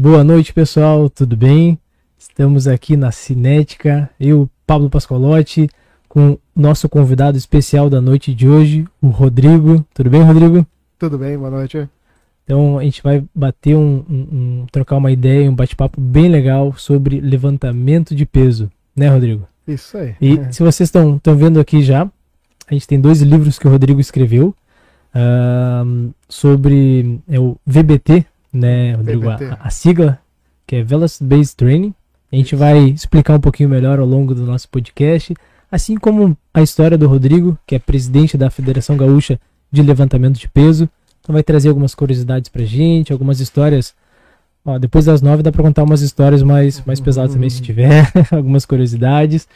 Boa noite, pessoal, tudo bem? Estamos aqui na Cinética, eu, Pablo Pascolotti, com nosso convidado especial da noite de hoje, o Rodrigo. Tudo bem, Rodrigo? Tudo bem, boa noite. Então a gente vai bater um, um, um trocar uma ideia, um bate-papo bem legal sobre levantamento de peso, né, Rodrigo? Isso aí. E é. se vocês estão vendo aqui já, a gente tem dois livros que o Rodrigo escreveu uh, sobre é, o VBT, né, Rodrigo? A, a, sigla, que é Velocity Based Training. A gente vai explicar um pouquinho melhor ao longo do nosso podcast, assim como a história do Rodrigo, que é presidente da Federação Gaúcha de Levantamento de Peso. Então vai trazer algumas curiosidades pra gente, algumas histórias. Ó, depois das nove dá pra contar umas histórias mais, mais pesadas também, se tiver, algumas curiosidades.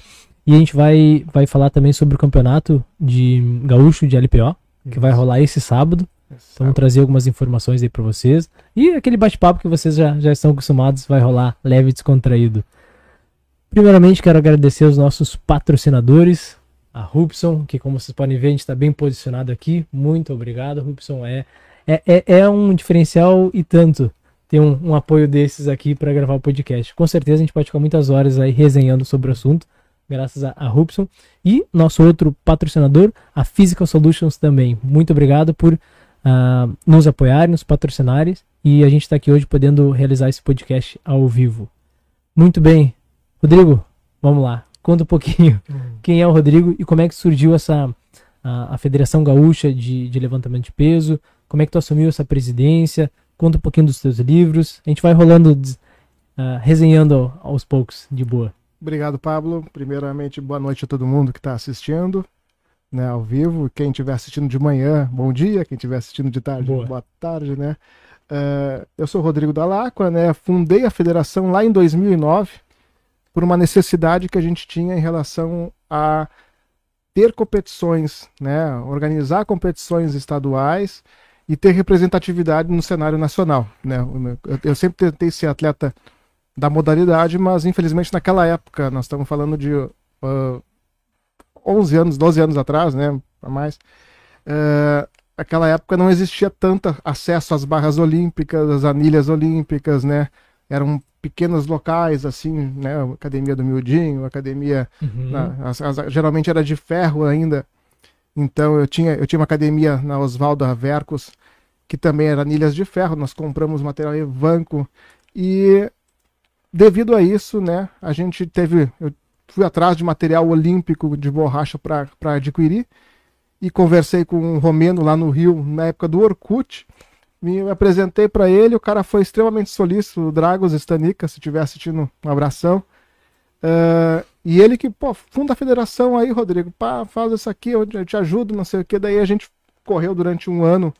E a gente vai, vai falar também sobre o campeonato de gaúcho de LPO, que vai rolar esse sábado. Então, trazer algumas informações aí para vocês. E aquele bate-papo que vocês já, já estão acostumados vai rolar leve e descontraído. Primeiramente, quero agradecer os nossos patrocinadores, a Rupson, que como vocês podem ver, a gente está bem posicionado aqui. Muito obrigado, Rupson. É, é, é, é um diferencial e tanto ter um, um apoio desses aqui para gravar o podcast. Com certeza a gente pode ficar muitas horas aí resenhando sobre o assunto, graças a, a Rupson. E nosso outro patrocinador, a Physical Solutions também. Muito obrigado por uh, nos apoiarem, nos patrocinarem. E a gente está aqui hoje podendo realizar esse podcast ao vivo. Muito bem. Rodrigo, vamos lá. Conta um pouquinho uhum. quem é o Rodrigo e como é que surgiu essa a, a Federação Gaúcha de, de, Levantamento de Peso, como é que tu assumiu essa presidência, conta um pouquinho dos teus livros. A gente vai rolando, uh, resenhando aos poucos, de boa. Obrigado, Pablo. Primeiramente, boa noite a todo mundo que está assistindo né, ao vivo. Quem estiver assistindo de manhã, bom dia. Quem estiver assistindo de tarde, boa, boa tarde, né? Uh, eu sou Rodrigo Dalacqua, né? Fundei a federação lá em 2009 por uma necessidade que a gente tinha em relação a ter competições, né? Organizar competições estaduais e ter representatividade no cenário nacional, né? Eu, eu sempre tentei ser atleta da modalidade, mas infelizmente naquela época, nós estamos falando de uh, 11 anos, 12 anos atrás, né, a mais, é, aquela época não existia tanto acesso às barras olímpicas, às anilhas olímpicas, né, eram pequenos locais, assim, né, academia do Miudinho, academia, uhum. na, as, as, geralmente era de ferro ainda, então eu tinha, eu tinha uma academia na Oswaldo Avercos, que também era anilhas de ferro, nós compramos material Evanco, e devido a isso, né, a gente teve, eu fui atrás de material olímpico de borracha para adquirir e conversei com um romeno lá no Rio na época do Orkut. Me apresentei para ele, o cara foi extremamente solícito, o Dragos Stanica, se estiver assistindo, um abração. Uh, e ele que, pô, funda a federação aí, Rodrigo, pá, faz isso aqui, eu te ajudo, não sei o que. Daí a gente correu durante um ano,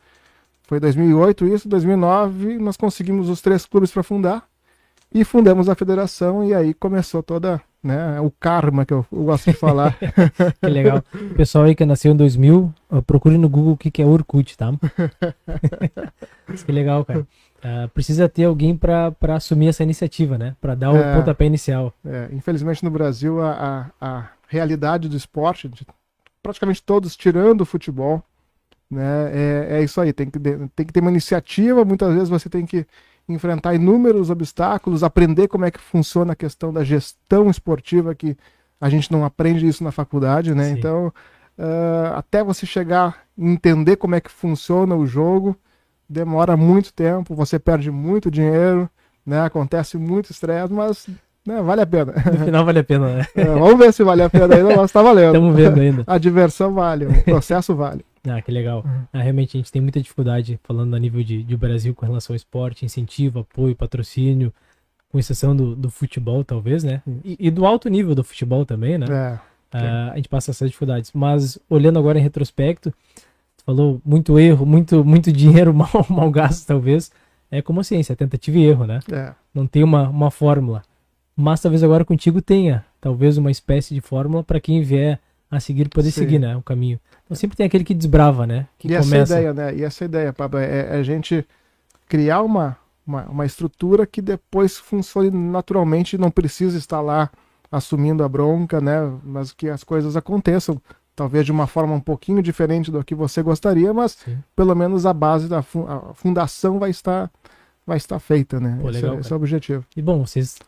foi 2008 isso, 2009, nós conseguimos os três clubes para fundar e fundamos a federação e aí começou toda né? O karma que eu, eu gosto de falar. que legal. Pessoal aí que nasceu em 2000, procure no Google o que, que é Orkut, tá? que legal, cara. Uh, precisa ter alguém para assumir essa iniciativa, né? Para dar o é, pontapé inicial. É, infelizmente no Brasil a, a, a, realidade do esporte, de praticamente todos tirando o futebol, né? É, é isso aí. Tem que, tem que ter uma iniciativa. Muitas vezes você tem que enfrentar inúmeros obstáculos, aprender como é que funciona a questão da gestão esportiva, que a gente não aprende isso na faculdade, né? Sim. Então, uh, até você chegar a entender como é que funciona o jogo, demora muito tempo, você perde muito dinheiro, né? Acontece muito estresse, mas né, vale a pena. No final vale a pena, né? É, vamos ver se vale a pena ainda, mas tá valendo. Estamos vendo ainda. A diversão vale, o processo vale. Ah, que legal. Uhum. Ah, realmente a gente tem muita dificuldade falando a nível de, de Brasil com relação ao esporte, incentivo, apoio, patrocínio, com exceção do, do futebol, talvez, né? E, e, do alto nível do futebol também, né? É, ah, a gente passa essas dificuldades. Mas olhando agora em retrospecto, falou muito erro, muito, muito dinheiro mal, mal gasto, talvez. É como a ciência, tentativa e erro, né? É. Não tem uma, uma fórmula. Mas talvez agora contigo tenha, talvez, uma espécie de fórmula para quem vier a seguir poder Sim. seguir, né? O caminho. Sempre tem aquele que desbrava, né? Que e começa... essa ideia, né? E essa ideia, Pablo, é, é a gente criar uma, uma, uma estrutura que depois funcione naturalmente, não precisa estar lá assumindo a bronca, né? Mas que as coisas aconteçam, talvez de uma forma um pouquinho diferente do que você gostaria, mas Sim. pelo menos a base da a fundação vai estar vai estar feita, né? Pô, legal, esse, é, esse, é, o objetivo. E bom, vocês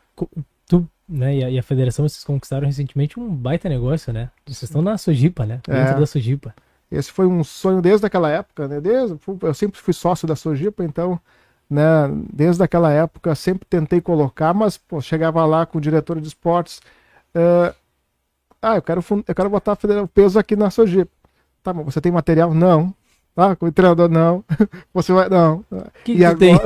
né, e a, e a, federação vocês conquistaram recentemente um baita negócio, né? Vocês estão na Sojipa, né? Dentro é. da Sojipa. Esse foi um sonho desde aquela época, né? Desde, eu sempre fui sócio da Sojipa, então né? Desde aquela época sempre tentei colocar, mas pô, chegava lá com o diretor de esportes, uh, ah, eu quero, eu quero botar o peso aqui na Sojipa. Tá, mas você tem material? Não. Ah, com o treinador, não. Você vai, não. Que e que agora... tem?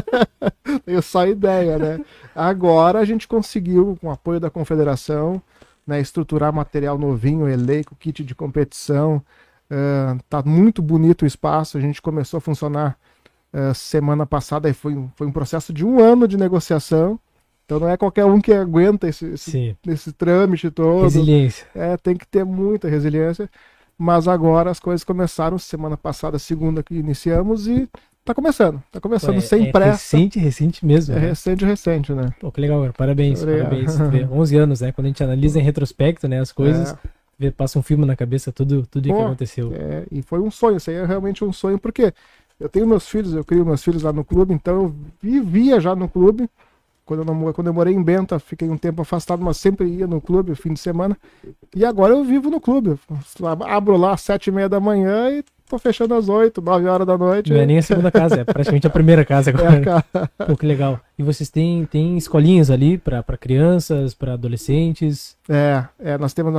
Tenho só ideia, né? Agora a gente conseguiu, com o apoio da confederação, né, estruturar material novinho, elenco, kit de competição. Uh, tá muito bonito o espaço. A gente começou a funcionar uh, semana passada e foi, um, foi um processo de um ano de negociação. Então não é qualquer um que aguenta esse, esse, esse trâmite todo. Resiliência. É, tem que ter muita resiliência. Mas agora as coisas começaram semana passada, segunda que iniciamos e tá começando. Tá começando Pô, é, sem é pressa. Recente, recente mesmo. É né? recente, recente, né? Pô, que legal, cara. Parabéns, Obrigado. parabéns. 11 anos, né? Quando a gente analisa em retrospecto, né, as coisas, é. passa um filme na cabeça tudo tudo Pô, que aconteceu. É, e foi um sonho, isso aí é realmente um sonho porque eu tenho meus filhos, eu crio meus filhos lá no clube, então eu vivia já no clube. Quando eu, não, quando eu morei em Benta, fiquei um tempo afastado, mas sempre ia no clube, fim de semana. E agora eu vivo no clube. Abro lá às sete e meia da manhã e tô fechando às oito, nove horas da noite. Não é nem a segunda casa, é praticamente a primeira casa agora. É Pô, que legal. E vocês têm, têm escolinhas ali para crianças, para adolescentes? É, é, nós temos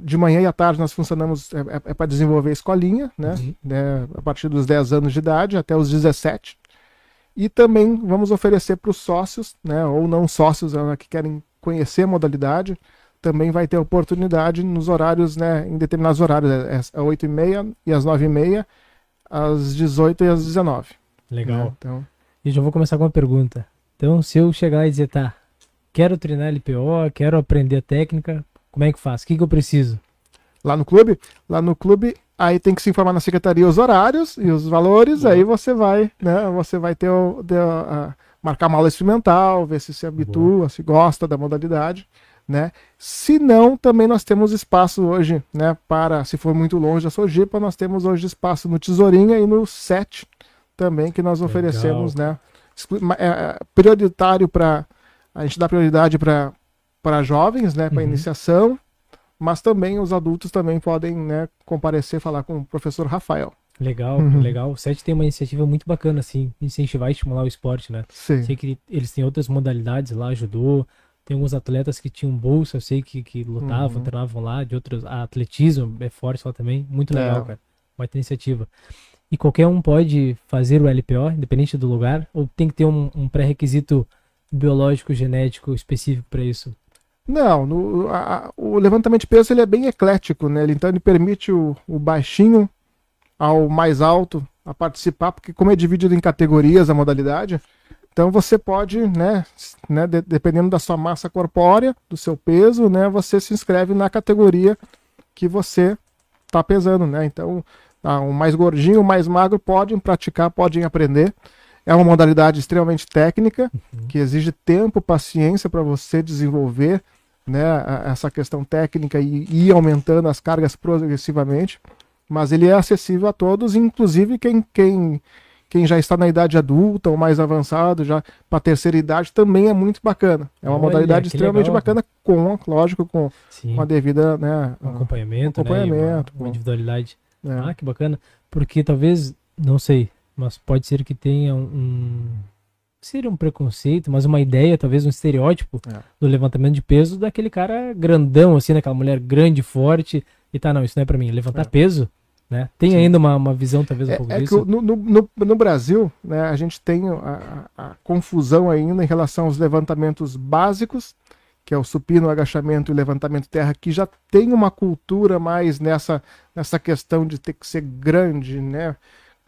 de manhã e à tarde nós funcionamos é, é, é para desenvolver escolinha, né? Uhum. né? A partir dos 10 anos de idade até os 17. E também vamos oferecer para os sócios, né, ou não sócios né, que querem conhecer a modalidade, também vai ter oportunidade nos horários, né, em determinados horários, é, é às 8h30 e às 9h30, às 18 e às 19 Legal. Né, então... E já vou começar com uma pergunta. Então, se eu chegar e dizer, tá, quero treinar LPO, quero aprender a técnica, como é que faço? O que, que eu preciso? Lá no clube? Lá no clube aí tem que se informar na secretaria os horários e os valores, aí você vai, né? Você vai ter o, a, marcar uma aula experimental, ver se se habitua, Boa. se gosta da modalidade, né? Se não, também nós temos espaço hoje, né? Para, se for muito longe da Sojipa, nós temos hoje espaço no Tesourinha e no SET também, que nós Legal. oferecemos, né? É, é prioritário para a gente dá prioridade para para jovens, né, para uhum. iniciação, mas também os adultos também podem né, comparecer falar com o professor Rafael. Legal, uhum. legal. O SET tem uma iniciativa muito bacana, assim, incentivar e estimular o esporte, né? Sim. Sei que eles têm outras modalidades lá, ajudou. Tem alguns atletas que tinham bolsa, eu sei que, que lutavam, uhum. treinavam lá, de outros. atletismo é forte lá também. Muito legal, é. cara. Uma iniciativa. E qualquer um pode fazer o LPO, independente do lugar, ou tem que ter um, um pré-requisito biológico, genético específico para isso? Não, no, a, o levantamento de peso ele é bem eclético, né? Ele, então ele permite o, o, baixinho ao mais alto a participar, porque como é dividido em categorias a modalidade, então você pode, né, né de, dependendo da sua massa corpórea, do seu peso, né, você se inscreve na categoria que você está pesando, né? Então, o mais gordinho, o mais magro podem praticar, podem aprender. É uma modalidade extremamente técnica, uhum. que exige tempo, paciência para você desenvolver né, essa questão técnica e ir aumentando as cargas progressivamente. Mas ele é acessível a todos, inclusive quem, quem, quem já está na idade adulta ou mais avançado, já para terceira idade, também é muito bacana. É uma Olha, modalidade extremamente legal. bacana, com, lógico, com, com a devida né, um acompanhamento, acompanhamento né, uma, uma individualidade. É. Ah, que bacana. Porque talvez, não sei, mas pode ser que tenha um, seria um preconceito, mas uma ideia, talvez um estereótipo é. do levantamento de peso daquele cara grandão assim, daquela mulher grande, forte, e tá, não, isso não é para mim. Levantar é. peso Né? Tem Sim. ainda uma, uma visão, talvez, um é, pouco é disso? Que no, no, no, Brasil, né, a gente tem a, a, confusão ainda em relação aos levantamentos básicos, que é o supino, o agachamento e o levantamento terra, que já tem uma cultura mais nessa, nessa questão de ter que ser grande, né?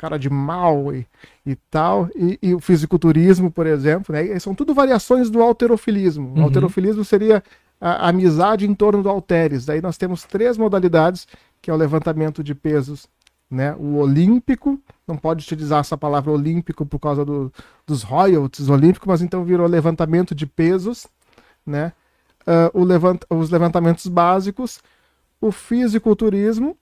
Cara de mal e, e tal, e, e, o fisiculturismo, por exemplo, né? são tudo variações do alterofilismo. Uhum. O alterofilismo seria a, a amizade em torno do halteres. Daí nós temos três modalidades, que é o levantamento de pesos, né? O olímpico, não pode utilizar essa palavra olímpico por causa do, dos royalties olímpicos, mas então virou levantamento de pesos, né? Uh, o levant, os levantamentos básicos, o fisiculturismo,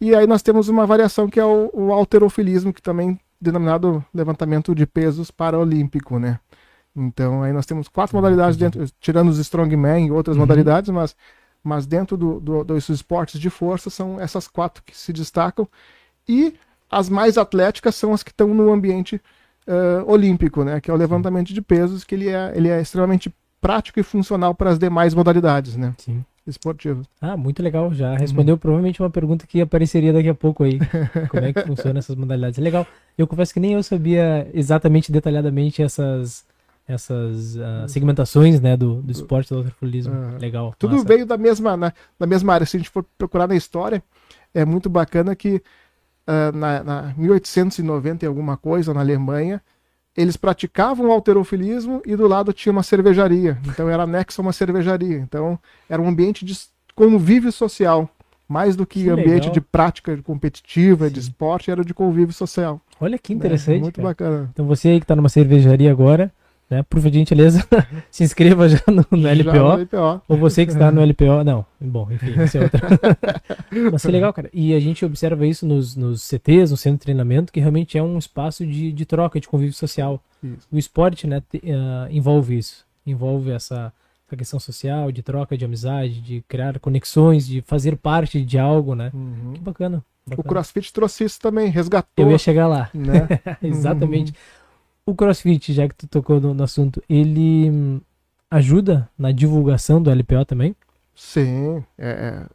e aí nós temos uma variação que é o, o alterofilismo, que também denominado levantamento de pesos paraolímpico, né? Então aí nós temos quatro modalidades dentro, tirando os strongman e outras uhum. modalidades, mas, mas dentro do, do, dos esportes de força são essas quatro que se destacam. E as mais atléticas são as que estão no ambiente uh, olímpico, né? Que é o levantamento de pesos, que ele é, ele é extremamente prático e funcional para as demais modalidades, né? Sim. Esportivos. Ah, muito legal. Já respondeu uhum. provavelmente uma pergunta que apareceria daqui a pouco aí. Como é que funciona essas modalidades? Legal. Eu confesso que nem eu sabia exatamente, detalhadamente essas essas uh, segmentações né, do, do esporte do alterofilismo. Uhum. Legal. Tudo massa. veio da mesma, né, da mesma área. Se a gente for procurar na história, é muito bacana que uh, na, na 1890 e alguma coisa, na Alemanha, eles praticavam o alterofilismo e do lado tinha uma cervejaria. Então era anexo a uma cervejaria. Então era um ambiente de convívio social. Mais do que, que ambiente legal. de prática competitiva, Sim. de esporte, era de convívio social. Olha que interessante. É, muito cara. bacana. Então você aí que está numa cervejaria agora, né? Por gentileza, se inscreva já no, no LPO, já no LPO. Ou você que está no LPO. Não, bom, enfim, isso é outra. Mas que legal, cara. E a gente observa isso nos, nos CTs, no centro de treinamento, que realmente é um espaço de, de troca, de convívio social. Isso. O esporte, né, te, uh, envolve isso. Envolve essa, essa questão social, de troca, de amizade, de criar conexões, de fazer parte de algo, né? Uhum. Que bacana, bacana. O CrossFit trouxe isso também, resgatou. Eu ia chegar lá. Né? Exatamente. Uhum o CrossFit, já que tu tocou no, no, assunto, ele hum, ajuda na divulgação do LPO também? Sim. É, é,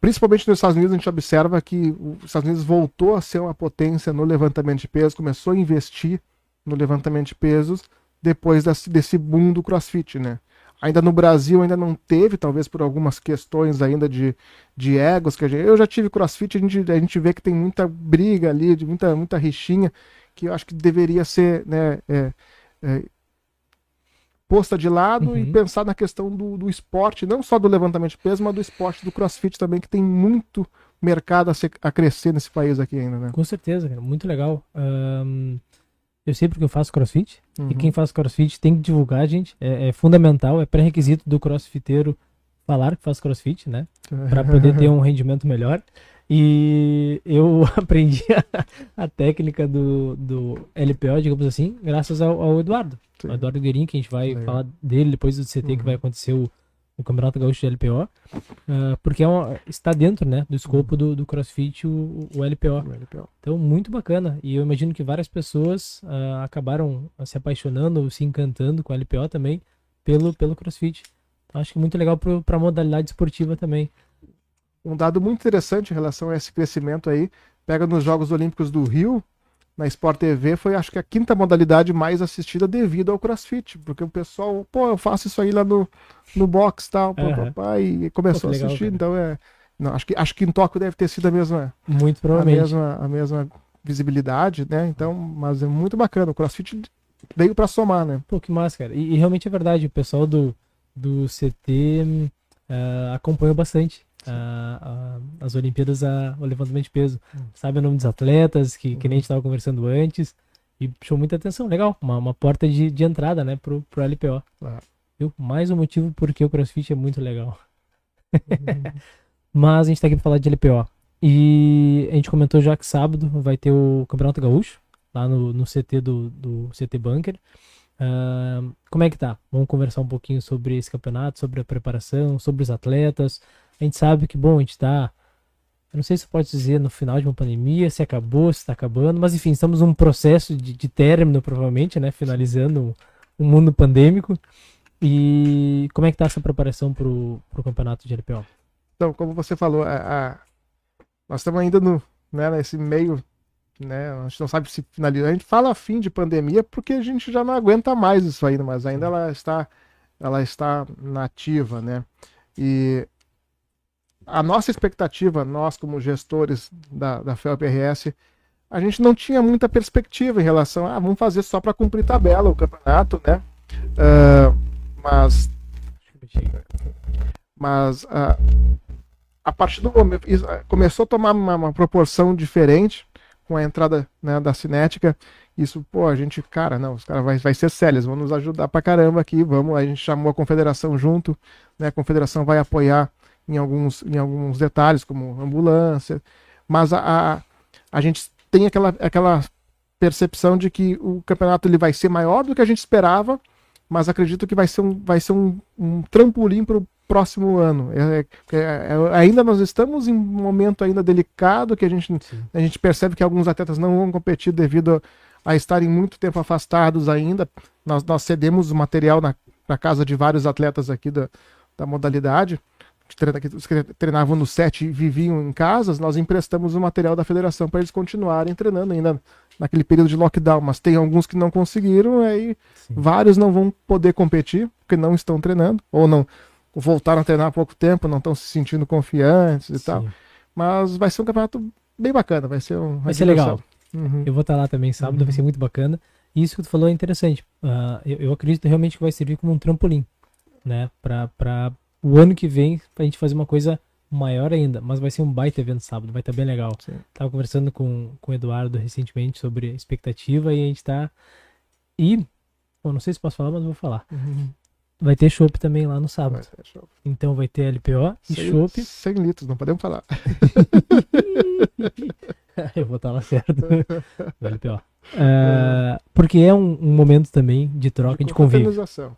principalmente nos Estados Unidos, a gente observa que os Estados Unidos voltou a ser uma potência no levantamento de pesos, começou a investir no levantamento de pesos depois desse, boom do CrossFit, né? Ainda no Brasil ainda não teve, talvez por algumas questões ainda de, de egos que eu já tive CrossFit, a gente, a gente vê que tem muita briga ali, de muita muita rixinha que eu acho que deveria ser né, é, é, posta de lado uhum. e pensar na questão do, do esporte, não só do levantamento de peso, mas do esporte do crossfit também, que tem muito mercado a, ser, a crescer nesse país aqui ainda, né? Com certeza, cara, muito legal. Um, eu sei porque eu faço crossfit, uhum. e quem faz crossfit tem que divulgar, gente. É, é fundamental, é pré-requisito do crossfiteiro falar que faz crossfit, né? Para poder ter um rendimento melhor. E eu aprendi a, a, técnica do, do LPO, digamos assim, graças ao, ao Eduardo. Sim. O Eduardo Guerin, que a gente vai Legal. falar dele depois do CT uhum. que vai acontecer o, o Campeonato Gaúcho de LPO. Uh, ah, porque é uma, está dentro né, do escopo uhum. do, do CrossFit o, o, LPO. o, LPO. Então, muito bacana. E eu imagino que várias pessoas uh, acabaram se apaixonando, se encantando com o LPO também pelo, pelo CrossFit. Acho que é muito legal para a modalidade esportiva também um dado muito interessante em relação a esse crescimento aí, pega nos Jogos Olímpicos do Rio, na Sport TV, foi acho que a quinta modalidade mais assistida devido ao CrossFit, porque o pessoal, pô, eu faço isso aí lá no, no box tal, pô, uhum. papai, e começou pô, a assistir, então é. Não, acho que, acho que em Tóquio deve ter sido a mesma. Muito provavelmente. A mesma, a mesma visibilidade, né? Então, mas é muito bacana. O CrossFit veio para somar, né? Pô, que massa, cara. E, e, realmente é verdade, o pessoal do, do CT uh, eh, acompanhou bastante a, a, as Olimpíadas a, o levantamento de peso. Hum. Sabe o nome dos atletas, que, que nem a gente estava conversando antes. E chamou muita atenção. Legal, uma, uma porta de, de entrada, né, pro, pro LPO. Ah. Viu? Mais um motivo porque o CrossFit é muito legal. Uhum. Mas a gente tá aqui pra falar de LPO. E a gente comentou já que sábado vai ter o Campeonato Gaúcho, lá no, no CT do, do CT Bunker. Uh, como é que tá? Vamos conversar um pouquinho sobre esse campeonato, sobre a preparação, sobre os atletas, a gente sabe que, bom, a gente está. Eu não sei se pode dizer no final de uma pandemia, se acabou, se está acabando, mas enfim, estamos num processo de, de término, provavelmente, né? Finalizando o um mundo pandêmico. E como é que está essa preparação para o campeonato de LPO? Então, como você falou, a, a... nós estamos ainda no, né, nesse meio, né, a gente não sabe se finaliza. A gente fala fim de pandemia porque a gente já não aguenta mais isso ainda, mas ainda ela está, ela está nativa, né? E a nossa expectativa, nós como gestores da, da FELPRS, a gente não tinha muita perspectiva em relação a ah, vamos fazer só para cumprir tabela o campeonato, né? Uh, mas mas uh, a partir do momento começou a tomar uma, uma proporção diferente com a entrada né, da cinética. Isso, pô, a gente, cara, não, os caras vai, vai ser sérios, vão nos ajudar pra caramba aqui, vamos. A gente chamou a confederação junto, né? A confederação vai apoiar em alguns, em alguns detalhes, como ambulância, mas a, a, a gente tem aquela, aquela percepção de que o campeonato ele vai ser maior do que a gente esperava, mas acredito que vai ser um, vai ser um, um trampolim para o próximo ano. É, é, é, ainda nós estamos em um momento ainda delicado que a gente, a gente percebe que alguns atletas não vão competir devido a, a estarem muito tempo afastados ainda. Nós, nós cedemos o material na, na casa de vários atletas aqui da, da modalidade que treinavam no set e viviam em casas, nós emprestamos o material da federação para eles continuarem treinando ainda naquele período de lockdown. Mas tem alguns que não conseguiram, aí Sim. vários não vão poder competir porque não estão treinando ou não voltaram a treinar há pouco tempo, não estão se sentindo confiantes e Sim. tal. Mas vai ser um campeonato bem bacana, vai ser um. Vai ser legal. Uhum. Eu vou estar lá também sábado, uhum. vai ser muito bacana. E isso que tu falou é interessante. Uh, eu, eu acredito realmente que vai servir como um trampolim, né, para o ano que vem pra gente fazer uma coisa maior ainda, mas vai ser um baita evento sábado, vai estar tá bem legal. Sim. Tava conversando com, com o Eduardo recentemente sobre expectativa e a gente tá. E, bom, não sei se posso falar, mas vou falar. Uhum. Vai ter chopp também lá no sábado. Vai então vai ter LPO e chopp. 100 litros, não podemos falar. Eu vou estar lá certo. LPO. Uh, porque é um, um, momento também de troca, de, de convívio.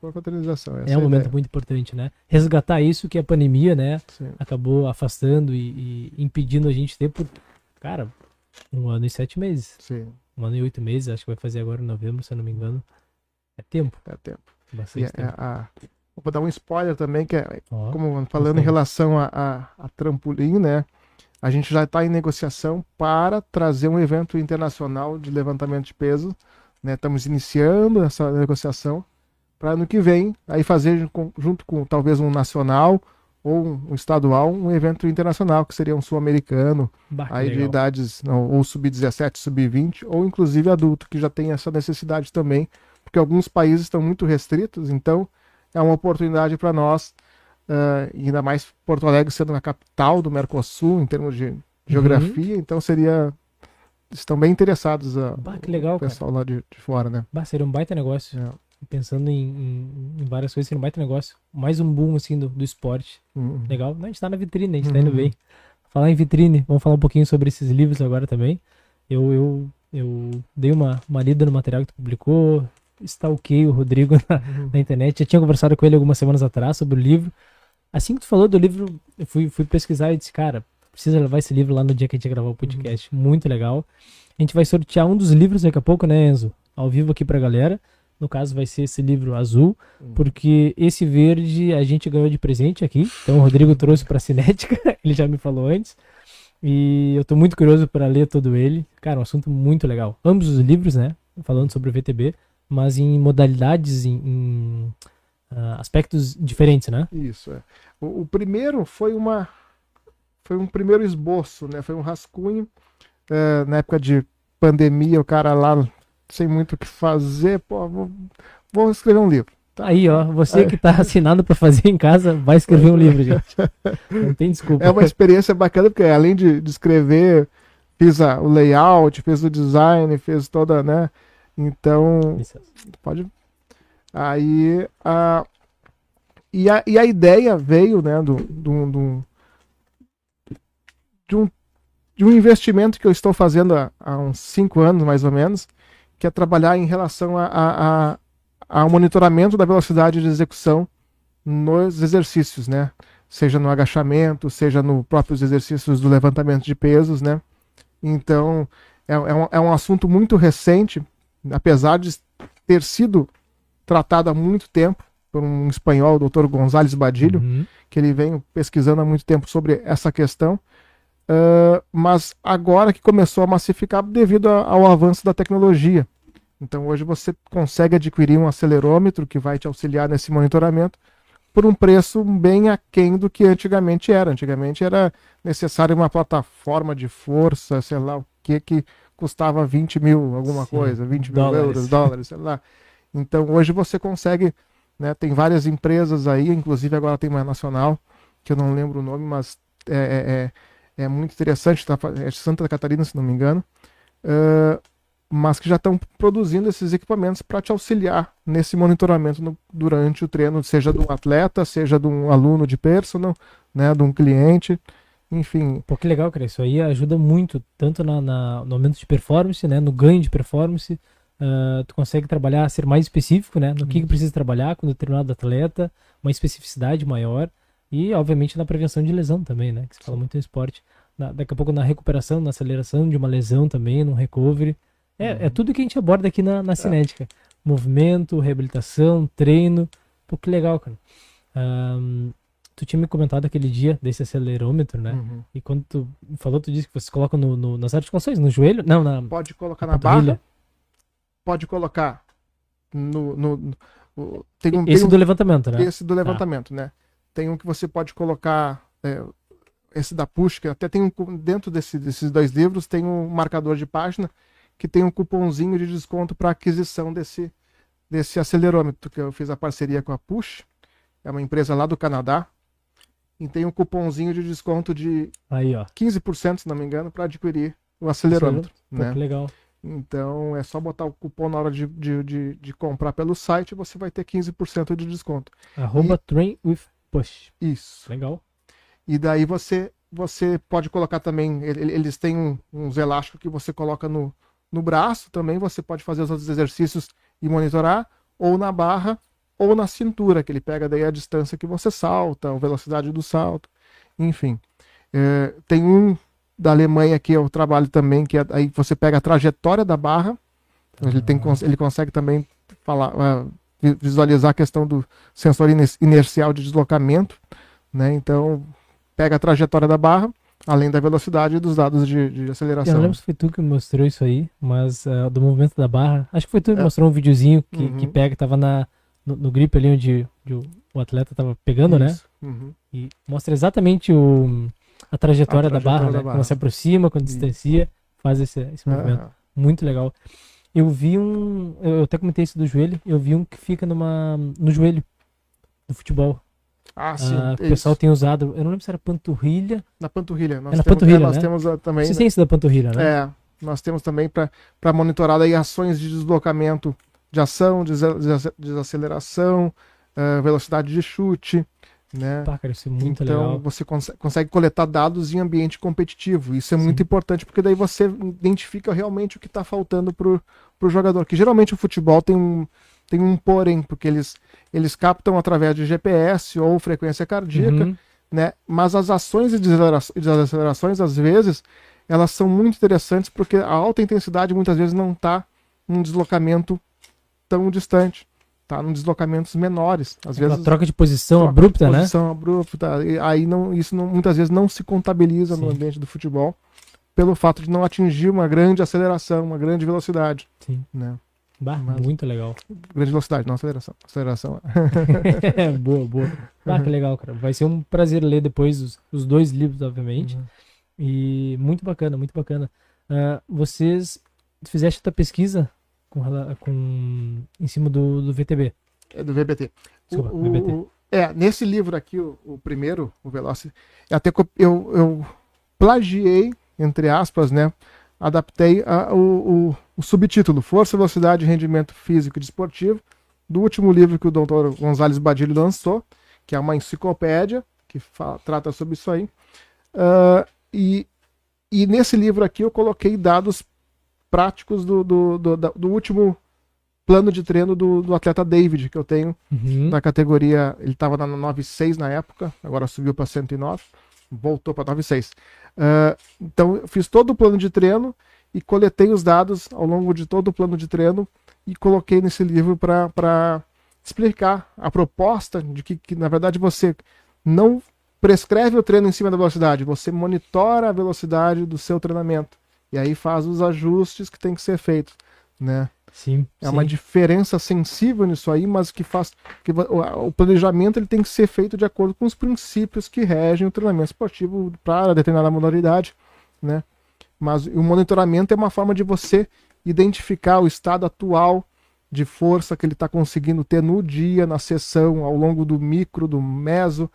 Confraternização, é um é momento muito importante, né? Resgatar isso que a pandemia, né, Sim. acabou afastando e, e, impedindo a gente ter por, cara, um ano e sete meses. Sim. Um ano e oito meses, acho que vai fazer agora em novembro, se eu não me engano. É tempo. É tempo. Bastante é, tempo. A, vou dar um spoiler também, que é, oh, como falando em relação a, a, a trampolim, né? A gente já está em negociação para trazer um evento internacional de levantamento de peso. Né? Estamos iniciando essa negociação para ano que vem aí fazer junto com talvez um nacional ou um estadual um evento internacional que seria um sul-americano aí legal. de idades não, ou sub-17, sub-20 ou inclusive adulto que já tem essa necessidade também porque alguns países estão muito restritos então é uma oportunidade para nós uh, ainda mais Porto Alegre sendo a capital do Mercosul em termos de geografia, uhum. então seria estão bem interessados a bah, que legal, o pessoal cara. lá de, de, fora, né? Bah, seria um baita negócio. É. Pensando em, em, em, várias coisas, seria um baita negócio. Mais um boom assim do, do esporte. Uhum. Legal. Não, a gente tá na vitrine, a gente uhum. tá indo uhum. bem. Falar em vitrine, vamos falar um pouquinho sobre esses livros agora também. Eu, eu, eu dei uma, uma lida no material que tu publicou, stalkei o Rodrigo na, uhum. na internet. Já tinha conversado com ele algumas semanas atrás sobre o livro. Assim que tu falou do livro, eu fui, fui pesquisar e disse, cara, precisa levar esse livro lá no dia que a gente gravar o podcast. Uhum. Muito legal. A gente vai sortear um dos livros daqui a pouco, né, Enzo? Ao vivo aqui pra galera. No caso, vai ser esse livro azul, uhum. porque esse verde a gente ganhou de presente aqui. Então, o Rodrigo trouxe pra Cinética, ele já me falou antes. E eu tô muito curioso para ler todo ele. Cara, um assunto muito legal. Ambos os livros, né? Falando sobre o VTB, mas em modalidades, em, em uh, aspectos diferentes, né? Isso, é. O, o, primeiro foi uma foi um primeiro esboço, né? Foi um rascunho é, na época de pandemia, o cara lá sem muito o que fazer, pô, vou, vou escrever um livro. Tá. Aí, ó, você Aí. que tá assinado para fazer em casa, vai escrever um livro, gente. Não tem desculpa. É uma experiência bacana, porque além de, de escrever, fiz a, o layout, fez o design, fez toda, né? Então, Licença. pode Aí a, e, a, e a ideia veio né, do, do, do, de, um, de um investimento que eu estou fazendo há, há uns cinco anos, mais ou menos, que é trabalhar em relação a, a, a, ao monitoramento da velocidade de execução nos exercícios, né? Seja no agachamento, seja no próprios exercícios do levantamento de pesos, né? Então, é, é, um, é um assunto muito recente, apesar de ter sido tratado há muito tempo por um espanhol, o Dr. González Badilho, uhum. que ele vem pesquisando há muito tempo sobre essa questão. uh, mas agora que começou a massificar devido a, ao avanço da tecnologia. Então hoje você consegue adquirir um acelerômetro que vai te auxiliar nesse monitoramento por um preço bem aquém do que antigamente era. Antigamente era necessário uma plataforma de força, sei lá o que, que custava 20 mil, alguma Sim, coisa, 20 mil dólares. euros, dólares, sei lá. Então hoje você consegue, né, tem várias empresas aí, inclusive agora tem uma nacional, que eu não lembro o nome, mas é, é, é muito interessante, tá, é Santa Catarina, se não me engano, uh, mas que já estão produzindo esses equipamentos para te auxiliar nesse monitoramento no, durante o treino, seja do atleta, seja de um aluno de personal, né, de um cliente, enfim. Pô, que legal, cara, isso aí ajuda muito, tanto na, na no aumento de performance, né, no ganho de performance, uh, tu consegue trabalhar, ser mais específico, né, no que, que precisa trabalhar com determinado atleta, uma especificidade maior, e obviamente na prevenção de lesão também, né, que se fala muito no esporte. Na, daqui a pouco na recuperação, na aceleração de uma lesão também, no recovery, é, é tudo que a gente aborda aqui na, na é. cinética. Movimento, reabilitação, treino. Pô, que legal, cara. Um, tu tinha me comentado aquele dia desse acelerômetro, né? Uhum. E quando tu falou, tu disse que você coloca no, no, nas articulações, no joelho? Não, na. Pode colocar na, na barra. Pode colocar no. no, no tem um, esse tem um, do levantamento, né? Esse do levantamento, né? Tem um que você pode colocar. É, esse da push, que até tem um. Dentro desse, desses dois livros, tem um marcador de página que tem um cupomzinho de desconto para aquisição desse, desse acelerômetro, que eu fiz a parceria com a Push, é uma empresa lá do Canadá, e tem um cupomzinho de desconto de Aí, ó. 15%, se não me engano, para adquirir o acelerômetro. Né? Pô, legal. Então é só botar o cupom na hora de, de, de, de comprar pelo site e você vai ter 15% de desconto. Arroba e... Train with Push. Isso. Legal. E daí você você pode colocar também, eles têm uns elásticos que você coloca no, no braço também você pode fazer os outros exercícios e monitorar, ou na barra, ou na cintura, que ele pega daí a distância que você salta, a velocidade do salto, enfim. É, tem um da Alemanha que eu trabalho também, que é, aí você pega a trajetória da barra, ele, tem, ele consegue também falar, uh, visualizar a questão do sensor inercial de deslocamento, né? Então, pega a trajetória da barra, além da velocidade e dos dados de, de aceleração. Eu não lembro se foi tu que mostrou isso aí, mas uh, do movimento da barra. Acho que foi tu que é. mostrou um videozinho que, uhum. que pega, tava na, no, no grip ali onde, onde, o atleta tava pegando, né? isso. né? Uhum. E mostra exatamente o, a, trajetória a trajetória da barra, da né? Barra. Quando se aproxima, quando distancia, faz esse, esse movimento. Muito legal. Eu vi um. Eu até comentei isso do joelho. Eu vi um que fica numa, no joelho do futebol. Ah, sim. Ah, o pessoal tem usado, eu não lembro se era panturrilha. Na panturrilha. Nós é na temos, panturrilha, é, nós né? temos uh, também. Você tem isso da panturrilha, né? É. Nós temos também para monitorar daí ações de deslocamento de ação, desaceleração, uh, velocidade de chute. Né? Pá, cara, isso é muito então, legal. você cons consegue coletar dados em ambiente competitivo. Isso é Sim. muito importante porque daí você identifica realmente o que está faltando para o jogador. Que geralmente o futebol tem um, tem um porém, porque eles, eles captam através de GPS ou frequência cardíaca, uhum. né? Mas as ações e desacelerações, às vezes, elas são muito interessantes porque a alta intensidade muitas vezes não está num deslocamento tão distante. Tá num deslocamentos menores. Às vezes, troca de posição troca abrupta, de posição né? abrupta. E aí não, isso não, muitas vezes não se contabiliza Sim. no ambiente do futebol pelo fato de não atingir uma grande aceleração, uma grande velocidade. Sim. Né? Bah, Mas, muito legal. Grande velocidade, não aceleração. Aceleração. é, boa, boa. Ah, que legal, cara. Vai ser um prazer ler depois os, os dois livros, obviamente. Uhum. E muito bacana, muito bacana. Uh, vocês fizeste a pesquisa com, com, em cima do, do VTB? É do VBT. Desculpa, o, VBT. O, é, nesse livro aqui, o, o primeiro, o Velocity, até eu, eu plagiei, entre aspas, né? adaptei a, o, o, subtítulo Força, Velocidade e Rendimento Físico e Desportivo, do último livro que o Dr. Gonzales Badilho lançou, que é uma enciclopédia que fala, trata sobre isso aí. Uh, e, e nesse livro aqui eu coloquei dados práticos do, do, do, do último plano de treino do, do atleta David, que eu tenho uhum. na categoria. Ele estava na 96 na época, agora subiu para 109, voltou para 96. Uh, então, eu fiz todo o plano de treino e coletei os dados ao longo de todo o plano de treino e coloquei nesse livro para explicar a proposta de que, que, na verdade, você não prescreve o treino em cima da velocidade, você monitora a velocidade do seu treinamento. E aí faz os ajustes que tem que ser feitos, né? Sim. É sim. uma diferença sensível nisso aí, mas que faz que o planejamento ele tem que ser feito de acordo com os princípios que regem o treinamento esportivo para determinada modalidade, né? Mas o monitoramento é uma forma de você identificar o estado atual de força que ele está conseguindo ter no dia, na sessão, ao longo do micro, do meso,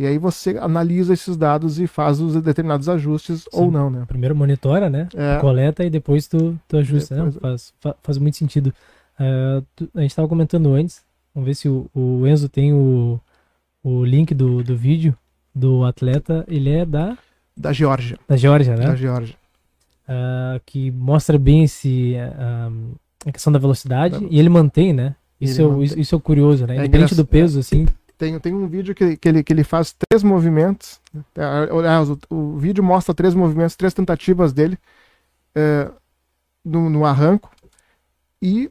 e aí você analisa esses dados e faz os determinados ajustes Sim. ou não, né? Primeiro monitora, né? É. Coleta e depois tu, tu ajusta. Depois... Não, faz, faz muito sentido. Uh, tu, a gente estava comentando antes, vamos ver se o, o, Enzo tem o, o link do, do vídeo do atleta. Ele é da... Da Geórgia. Da Geórgia, né? Da Geórgia. Uh, que mostra bem esse, uh, a questão da velocidade e ele mantém, né? Isso, é, mantém. isso é curioso, né? É Independente do peso, é. assim, tem, tem um vídeo que, que, ele, que ele faz três movimentos. É, aliás, o, o vídeo mostra três movimentos, três tentativas dele é, no, no arranco. E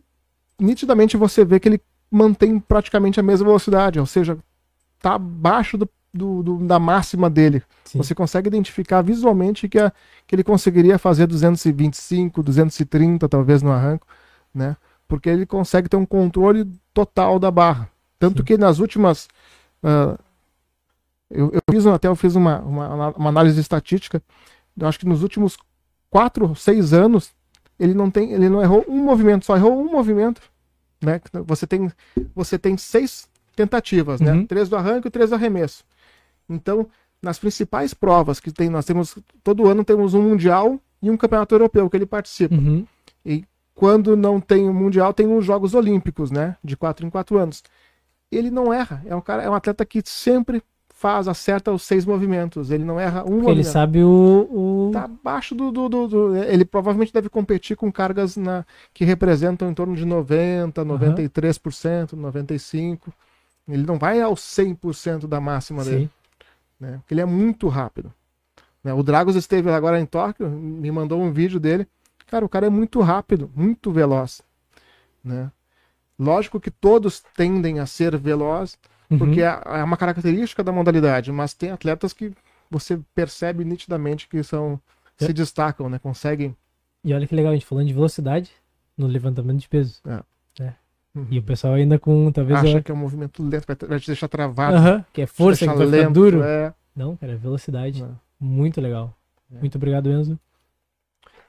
nitidamente você vê que ele mantém praticamente a mesma velocidade, ou seja, está abaixo do, do, do, da máxima dele. Sim. Você consegue identificar visualmente que, a, que ele conseguiria fazer 225, 230 talvez no arranco, né? Porque ele consegue ter um controle total da barra. Tanto Sim. que nas últimas. Uh, eu, eu, fiz até eu fiz uma, uma, uma, análise estatística. Eu acho que nos últimos quatro, seis anos, ele não tem, ele não errou um movimento, só errou um movimento. Né? Você tem, você tem seis tentativas, né? uhum. Três do arranque e três do arremesso. Então, nas principais provas que tem, nós temos todo ano temos um mundial e um campeonato europeu que ele participa. Uhum. E quando não tem o mundial, tem os Jogos Olímpicos, né? De quatro em quatro anos ele não erra. É um cara, é um atleta que sempre faz, acerta os seis movimentos. Ele não erra um Porque movimento. Ele sabe o, o. Tá abaixo do, do, do, do, Ele provavelmente deve competir com cargas na, que representam em torno de 90%, 93%, uhum. 95%. Ele não vai ao 100% da máxima Sim. dele. Né? Porque ele é muito rápido. Né? O Dragos esteve agora em Tóquio, me mandou um vídeo dele. Cara, o cara é muito rápido, muito veloz. Né? Lógico que todos tendem a ser velozes, uhum. porque é, é uma característica da modalidade, mas tem atletas que você percebe nitidamente que são é. se destacam, né? Conseguem. E olha que legal, a gente falando de velocidade no levantamento de peso. É. Né? Uhum. E o pessoal ainda com talvez. Acha que é um movimento lento, vai te deixar travado. Uhum. Que é força, que vai lento, duro. É... Não, cara, é velocidade. É. Muito legal. É. Muito obrigado, Enzo.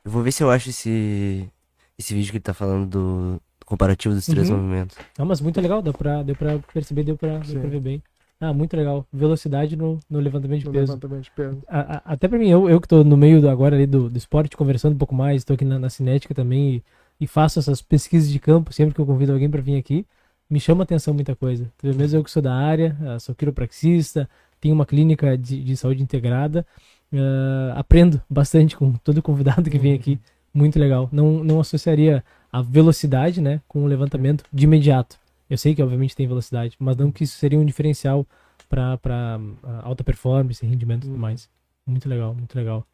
Eu vou ver se eu acho esse, esse vídeo que ele tá falando do, comparativo dos três uhum. movimentos. Não, mas muito legal, deu pra, deu pra perceber, deu pra, deu pra ver bem. Ah, muito legal. Velocidade no, no levantamento de no peso. Levantamento de peso. A, a, até pra mim, eu, eu que tô no meio do, agora ali do, do esporte, conversando um pouco mais, tô aqui na, na cinética também e, e, faço essas pesquisas de campo sempre que eu convido alguém para vir aqui. Me chama atenção muita coisa. Mesmo eu que sou da área, ah, sou quiropraxista, tenho uma clínica de, de saúde integrada, uh, aprendo bastante com todo convidado que vem aqui. Muito legal. Não, não associaria a velocidade, né, com o levantamento de imediato. Eu sei que obviamente tem velocidade, mas não que isso seria um diferencial para uh, alta performance, rendimento e tudo uhum. mais. Muito legal, muito legal.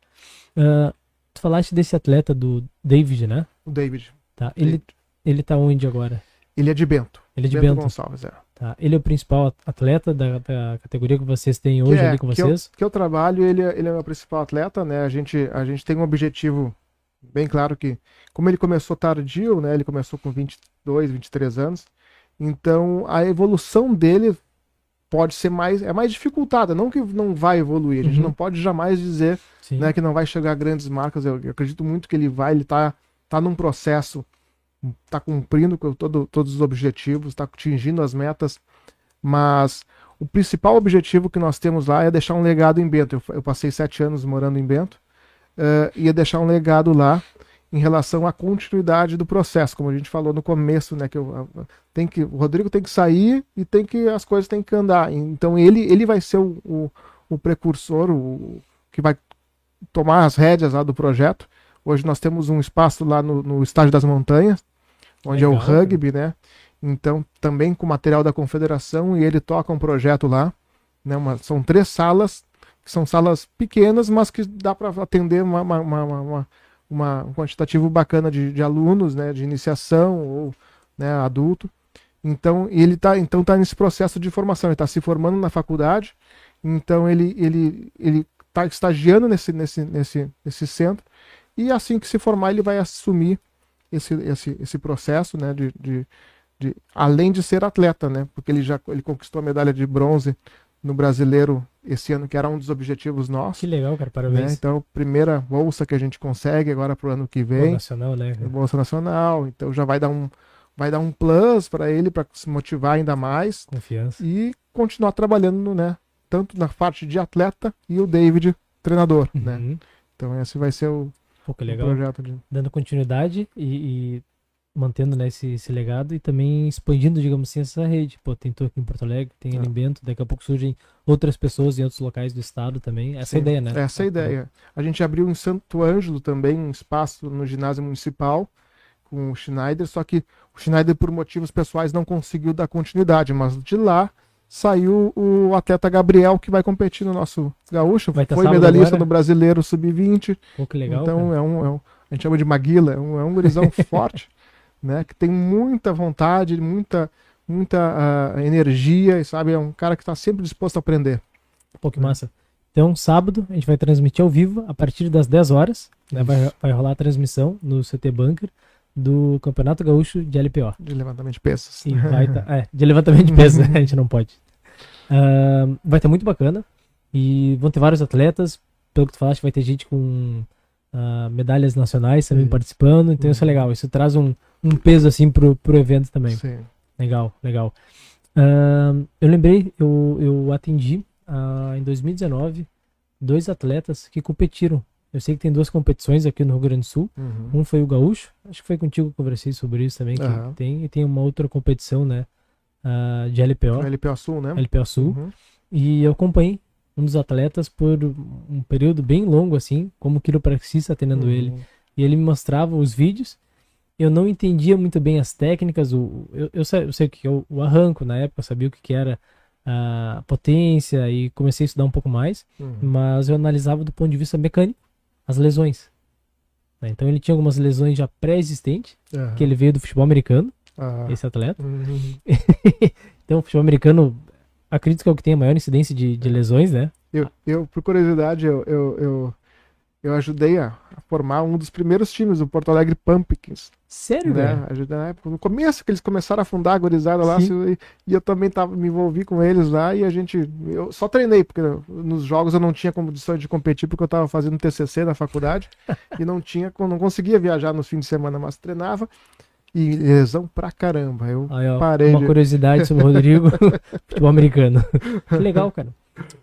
Uh, tu falaste desse atleta do David, né? O David. Tá. Ele, David. ele tá onde agora? Ele é de Bento. Ele é de Bento, Bento. Gonçalves, é. Tá. Ele é o principal atleta da, da categoria que vocês têm hoje é, ali com vocês? Que eu, que eu trabalho, ele, é, ele é o principal atleta, né? A gente, a gente tem um objetivo bem claro que, como ele começou tardio, né, ele começou com 22, 23 anos, então a evolução dele pode ser mais é mais dificultada, não que não vai evoluir, a gente uhum. não pode jamais dizer né, que não vai chegar a grandes marcas. Eu, eu, acredito muito que ele vai, ele tá, tá num processo, tá cumprindo todo, todos os objetivos, está atingindo as metas, mas o principal objetivo que nós temos lá é deixar um legado em Bento. Eu, eu passei sete anos morando em Bento uh, ia deixar um legado lá em relação à continuidade do processo, como a gente falou no começo, né, que eu, tem que o Rodrigo tem que sair e tem que as coisas têm que andar. Então ele ele vai ser o, o, o precursor, o que vai tomar as rédeas lá do projeto. Hoje nós temos um espaço lá no, no Estádio das Montanhas, onde Legal, é o rugby, né? Então, também com material da confederação, e ele toca um projeto lá. Né? Uma, são três salas que são salas pequenas, mas que dá para atender uma, uma, uma, uma, um quantitativo bacana de, de alunos, né, de iniciação ou né, adulto. Então ele está então tá nesse processo de formação, ele está se formando na faculdade Então ele ele ele está estagiando nesse, nesse, nesse, nesse centro e assim que se formar ele vai assumir esse, esse, esse processo, né, de, de, de, além de ser atleta, né, porque ele já ele conquistou a medalha de bronze no brasileiro esse ano, que era um dos objetivos nossos. Que legal, cara, parabéns. Né? Então, primeira bolsa que a gente consegue agora para o ano que vem. Bolsa nacional, né? Bolsa nacional, então já vai dar um vai dar um plus para ele para se motivar ainda mais. Confiança. E continuar trabalhando, né, tanto na parte de atleta e o David treinador, né? uhum. né? Então esse vai ser o, Pô, que legal. o projeto de... dando continuidade e, e mantendo né, esse, esse, legado e também expandindo, digamos assim, essa rede. Pô, tem aqui em Porto Alegre, tem é. Alimento, daqui a pouco surgem outras pessoas em outros locais do estado também. Essa é a ideia, né? Essa é a ideia. A gente abriu em Santo Ângelo também, um espaço no ginásio municipal com o Schneider, só que o Schneider, por motivos pessoais, não conseguiu dar continuidade, mas de lá saiu o atleta Gabriel, que vai competir no nosso gaúcho. Foi medalhista agora? no brasileiro sub-20. Pô, que legal. Então é um, é um, a gente chama de Maguila, é um, é um gurizão forte né? Que tem muita vontade, muita, muita uh, energia, sabe? É um cara que está sempre disposto a aprender. Pô, que massa. Então, sábado, a gente vai transmitir ao vivo a partir das 10 horas. Né? Vai, vai rolar a transmissão no CT Bunker do Campeonato Gaúcho de LPO. De levantamento de pesos. E vai tá, é, de levantamento de pesos, a gente não pode. Uh, vai ter muito bacana. E vão ter vários atletas. Pelo que tu falaste, vai ter gente com uh, medalhas nacionais também Sim. participando. Então, uhum. isso é legal. Isso traz um, um peso assim pro, pro evento também. Sim. Legal, legal. Uh, eu lembrei, eu, eu atendi uh, em 2019 dois atletas que competiram. Eu sei que tem duas competições aqui no Rio Grande do Sul. Uhum. Um foi o Gaúcho, acho que foi contigo que eu conversei sobre isso também, que uhum. tem, e tem uma outra competição, né? Uh, de LPO. LPO Sul, né? LPO Sul. Uhum. E eu acompanhei um dos atletas por um período bem longo, assim, como quiropraxista atendendo ele. Uhum. E ele me mostrava os vídeos eu não entendia muito bem as técnicas. O, eu, eu, sei, eu sei o que é o, o, arranco na época, sabia o que, que era a potência e comecei a estudar um pouco mais, uhum. mas eu analisava do ponto de vista mecânico as lesões. Né? Então ele tinha algumas lesões já pré-existentes, uhum. que ele veio do futebol americano, esse atleta. Uhum. então o futebol americano, acredito que é o que tem a maior incidência de, de lesões, né? Eu, eu por curiosidade, eu, eu, eu eu ajudei a, formar um dos primeiros times do Porto Alegre Pumpkins. Sério, né? Ajudei na época, no começo que eles começaram a fundar a gorizada lá, e, e, eu também tava, me envolvi com eles lá e a gente, eu só treinei, porque nos jogos eu não tinha condições de competir porque eu tava fazendo TCC na faculdade e não tinha, não conseguia viajar nos fins de semana, mas treinava e lesão pra caramba. Eu Aí, parei. Uma de... curiosidade sobre o Rodrigo, futebol americano. Que legal, cara.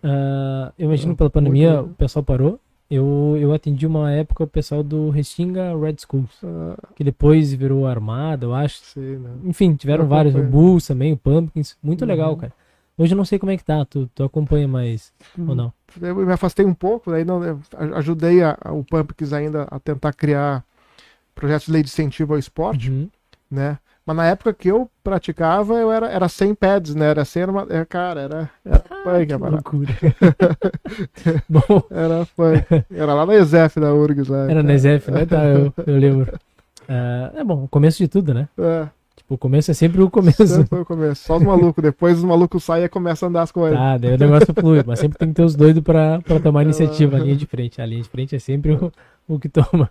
Uh, eu imagino pela pandemia o pessoal parou eu, eu atendi uma época o pessoal do Restinga Red Schools, ah. que depois virou Armada, eu acho. Sim, né? Enfim, tiveram vários, o Bulls também, o Pumpkins, muito uhum. legal, cara. Hoje eu não sei como é que tá, tu, tu acompanha mais ou hum, não? Eu me afastei um pouco, daí não, ajudei a, a, o Pumpkins ainda a tentar criar projetos de lei de incentivo ao esporte, uhum. Né? Mas na época que eu praticava, eu era, era sem pads, né? Era sem arma... É, cara, era, era ah, punk, que loucura. Bom. Era punk. Era lá na ESEF da URGS lá. Era cara. na ESEF, né? Tá, eu, eu lembro. Uh, é bom, o começo de tudo, né? É. Tipo, o começo é sempre o começo. Sempre foi o começo. Só os malucos. Depois os malucos saem e começam a andar as coisas. Tá, daí o negócio flui. Mas sempre tem que ter os doidos pra, pra tomar a iniciativa. A linha de frente. A linha de frente é sempre o, o que toma.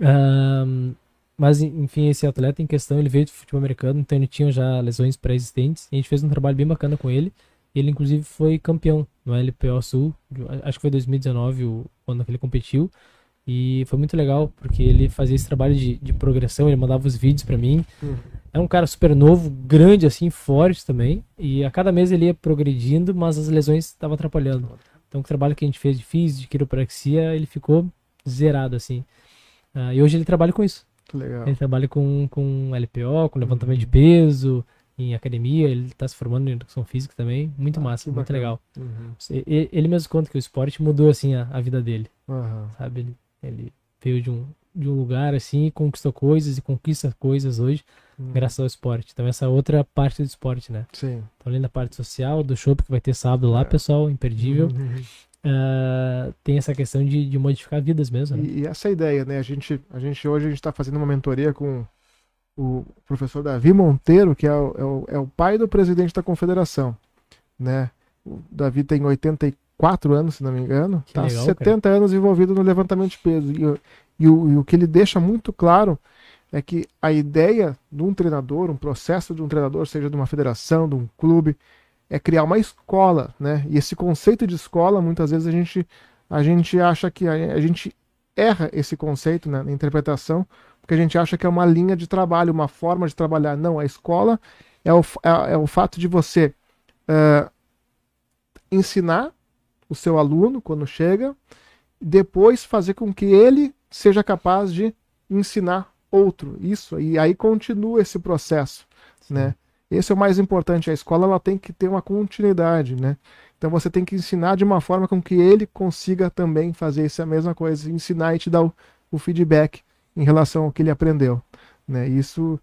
Um, mas, enfim, esse atleta em questão, ele veio do futebol americano, então ele tinha já lesões pré-existentes. E a gente fez um trabalho bem bacana com ele. Ele, inclusive, foi campeão no LPO Sul. Acho que foi 2019 o, quando ele competiu. E foi muito legal, porque ele fazia esse trabalho de, de progressão, ele mandava os vídeos para mim. Uhum. É um cara super novo, grande, assim, forte também. E a cada mês ele ia progredindo, mas as lesões estavam atrapalhando. Então o trabalho que a gente fez de físico, de quiropraxia, ele ficou zerado, assim. Uh, e hoje ele trabalha com isso. Legal. Ele trabalha com, com LPO, com levantamento de peso, em academia, ele está se formando em educação física também. Muito ah, massa, muito legal. Uhum. Ele mesmo conta que o esporte mudou assim a, a vida dele. Uhum. Sabe? Ele, ele, veio de um, de um lugar assim, conquistou coisas e conquista coisas hoje, uhum. graças ao esporte. Então essa outra parte do esporte, né? Sim. Então, além da parte social, do show que vai ter sábado lá, é. pessoal, imperdível. Uhum uh, tem essa questão de, de modificar vidas mesmo. Né? E, e, essa é ideia, né? A gente, a gente hoje a gente está fazendo uma mentoria com o professor Davi Monteiro, que é o, é o, é o pai do presidente da confederação, né? o Davi tem 84 anos, se não me engano. Tá legal, 70 cara. anos envolvido no levantamento de peso. E, e, o, e o que ele deixa muito claro é que a ideia de um treinador, um processo de um treinador, seja de uma federação, de um clube, é criar uma escola, né? E esse conceito de escola, muitas vezes a gente, a gente acha que a, a gente erra esse conceito né, na interpretação, porque a gente acha que é uma linha de trabalho, uma forma de trabalhar. Não, a escola é o, é, é o fato de você uh, ensinar o seu aluno quando chega, depois fazer com que ele seja capaz de ensinar outro. Isso, e aí continua esse processo, Sim. né? Esse é o mais importante. A escola ela tem que ter uma continuidade, né? Então você tem que ensinar de uma forma com que ele consiga também fazer essa mesma coisa, ensinar e te dar o, o feedback em relação ao que ele aprendeu, né? Isso,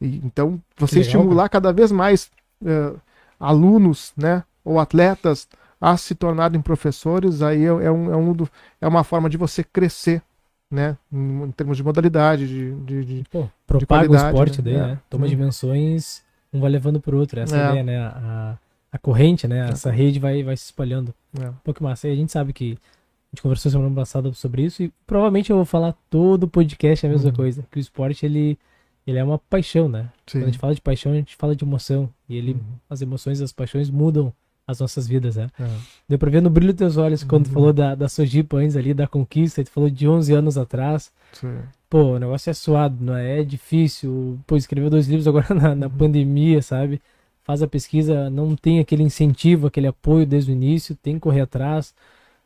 e, então você legal, estimular cara. cada vez mais uh, alunos, né? Ou atletas a se tornarem professores, aí é, é, um, é, um é uma forma de você crescer né? Em, termos de modalidade, de, de, de, Pô, propaga o esporte né? daí, né? Toma é. dimensões um vai levando pro outro. Essa é. ideia, né? A, a corrente, né? É. Essa rede vai, vai se espalhando. É. Um pouco mais. E a gente sabe que a gente conversou semana passada sobre isso e provavelmente eu vou falar todo o podcast a mesma uhum. coisa. Que o esporte, ele, ele é uma paixão, né? Sim. Quando a gente fala de paixão, a gente fala de emoção. E ele, uhum. as emoções, as paixões mudam as nossas vidas, né? Uhum. Deu pra ver no brilho dos teus olhos quando tu uhum. falou da, da Sojipa antes ali, da conquista, tu falou de 11 anos atrás. Sim. Pô, o negócio é suado, não é? É difícil. Pô, escreveu dois livros agora na, na uhum. pandemia, sabe? Faz a pesquisa, não tem aquele incentivo, aquele apoio desde o início, tem que correr atrás.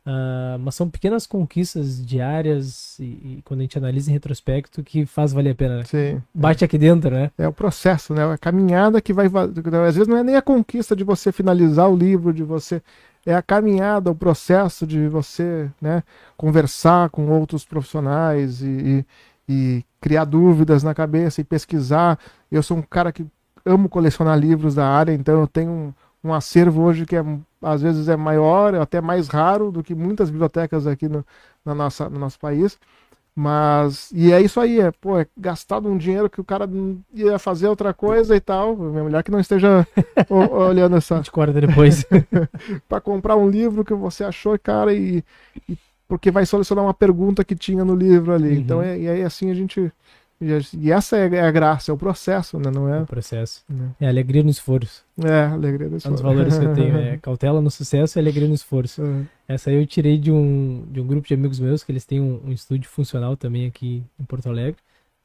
Uh, mas são pequenas conquistas diárias e, e, quando a gente analisa em retrospecto que faz valer a pena. Né? Sim, Bate é. aqui dentro, né? É o processo, né? A caminhada que vai. Às vezes não é nem a conquista de você finalizar o livro, de você é a caminhada, o processo de você né, conversar com outros profissionais e, e criar dúvidas na cabeça e pesquisar. Eu sou um cara que amo colecionar livros da área, então eu tenho um, acervo hoje que é, às vezes é maior, até mais raro do que muitas bibliotecas aqui no, na nossa, no nosso país. Mas, e é isso aí, é, pô, é gastado um dinheiro que o cara ia fazer outra coisa e tal. Minha mulher que não esteja olhando essa. 24 depois. para comprar um livro que você achou, cara, e, e porque vai solucionar uma pergunta que tinha no livro ali. Uhum. Então, é, e aí assim a gente. E essa é a graça, é o processo, né? Não é? O processo. É, é alegria no esforço. É, alegria no esforço. Um dos valores que eu tenho é cautela no sucesso e alegria no esforço. Uhum. Essa aí eu tirei de um, de um grupo de amigos meus, que eles têm um, um estúdio funcional também aqui em Porto Alegre.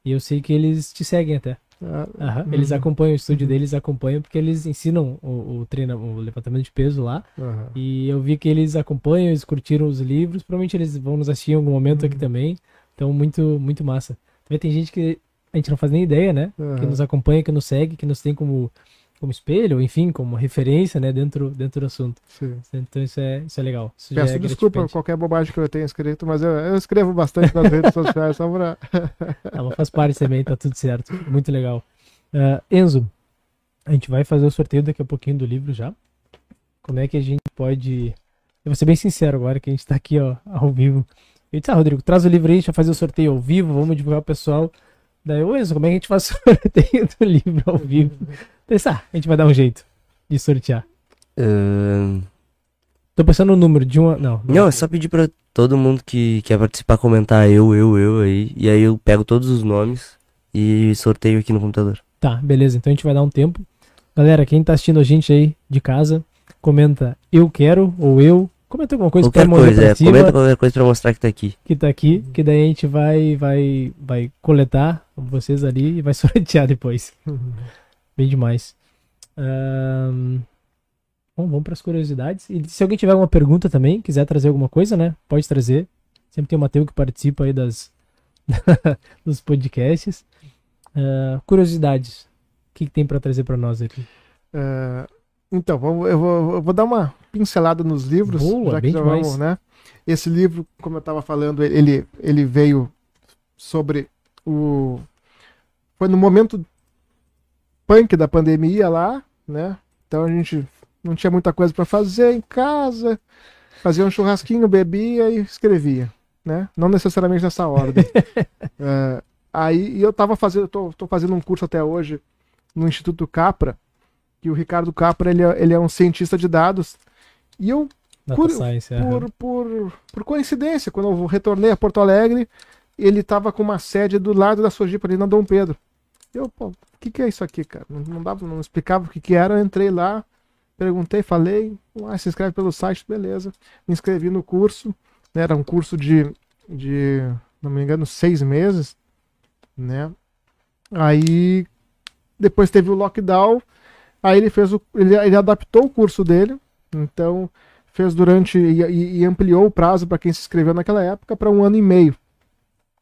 E eu sei que eles te seguem até. Ah, uhum. Eles acompanham o estúdio uhum. deles, acompanham porque eles ensinam o, o treino, o levantamento de peso lá. Uhum. E eu vi que eles acompanham, eles curtiram os livros. Provavelmente eles vão nos assistir em algum momento aqui uhum. também. Então, muito, muito massa. Também tem gente que a gente não faz nem ideia, né? Que nos acompanha, que nos segue, que nos tem como como espelho, enfim, como referência, né, dentro, dentro do assunto. Sim. Então isso é, isso é legal. Isso Peço é desculpa qualquer bobagem que eu tenha escrito, mas eu, eu escrevo bastante nas redes sociais, só pra... Ela faz parte também, tá tudo certo. Muito legal. Uh, Enzo, a gente vai fazer o sorteio daqui a pouquinho do livro já. Como é que a gente pode... Eu vou ser bem sincero agora, que a gente tá aqui, ó, ao vivo. Eu disse, ah, Rodrigo, traz o livro aí, a gente vai fazer o sorteio ao vivo, vamos divulgar o pessoal. Daí, ô Enzo, como é que a gente faz o sorteio do livro ao vivo? Pensar, a gente vai dar um jeito de sortear. Uh... Tô pensando no número de uma. Não, não. Não, é só pedir pra todo mundo que quer participar comentar eu, eu, eu aí. E aí eu pego todos os nomes e sorteio aqui no computador. Tá, beleza. Então a gente vai dar um tempo. Galera, quem tá assistindo a gente aí de casa, comenta eu quero ou eu. Comenta alguma coisa qualquer coisa, é. Cima, comenta qualquer coisa pra mostrar que tá aqui. Que tá aqui, que daí a gente vai, vai, vai coletar vocês ali e vai sortear depois. Bem demais. Um... Bom, vamos para as curiosidades. E se alguém tiver alguma pergunta também, quiser trazer alguma coisa, né? Pode trazer. Sempre tem o Matheus que participa aí das dos podcasts. Uh, curiosidades. O que, que tem para trazer para nós aqui? Uh, então, eu, vou, eu, vou, dar uma pincelada nos livros. Boa, já que já vamos, né? Esse livro, como eu estava falando, ele, ele veio sobre o. Foi no momento punk da pandemia lá, né? Então a gente não tinha muita coisa para fazer em casa, fazia um churrasquinho, bebia e escrevia, né? Não necessariamente nessa ordem. é, aí eu tava fazendo, tô, tô, fazendo um curso até hoje no Instituto Capra, que o Ricardo Capra ele é, ele é um cientista de dados E eu, por, Science, por, por, por, coincidência, quando eu retornei a Porto Alegre, ele estava com uma sede do lado da Sojipa, ali na Dom Pedro. Eu, pô, o que, que é isso aqui, cara? Não, não, dava, não explicava o que, que era, eu entrei lá, perguntei, falei, ah, se inscreve pelo site, beleza. Me inscrevi no curso, né, era um curso de, de, não me engano, seis meses, né? Aí, depois teve o lockdown, aí ele fez o, ele, ele adaptou o curso dele, então fez durante, e, e ampliou o prazo para quem se inscreveu naquela época para um ano e meio.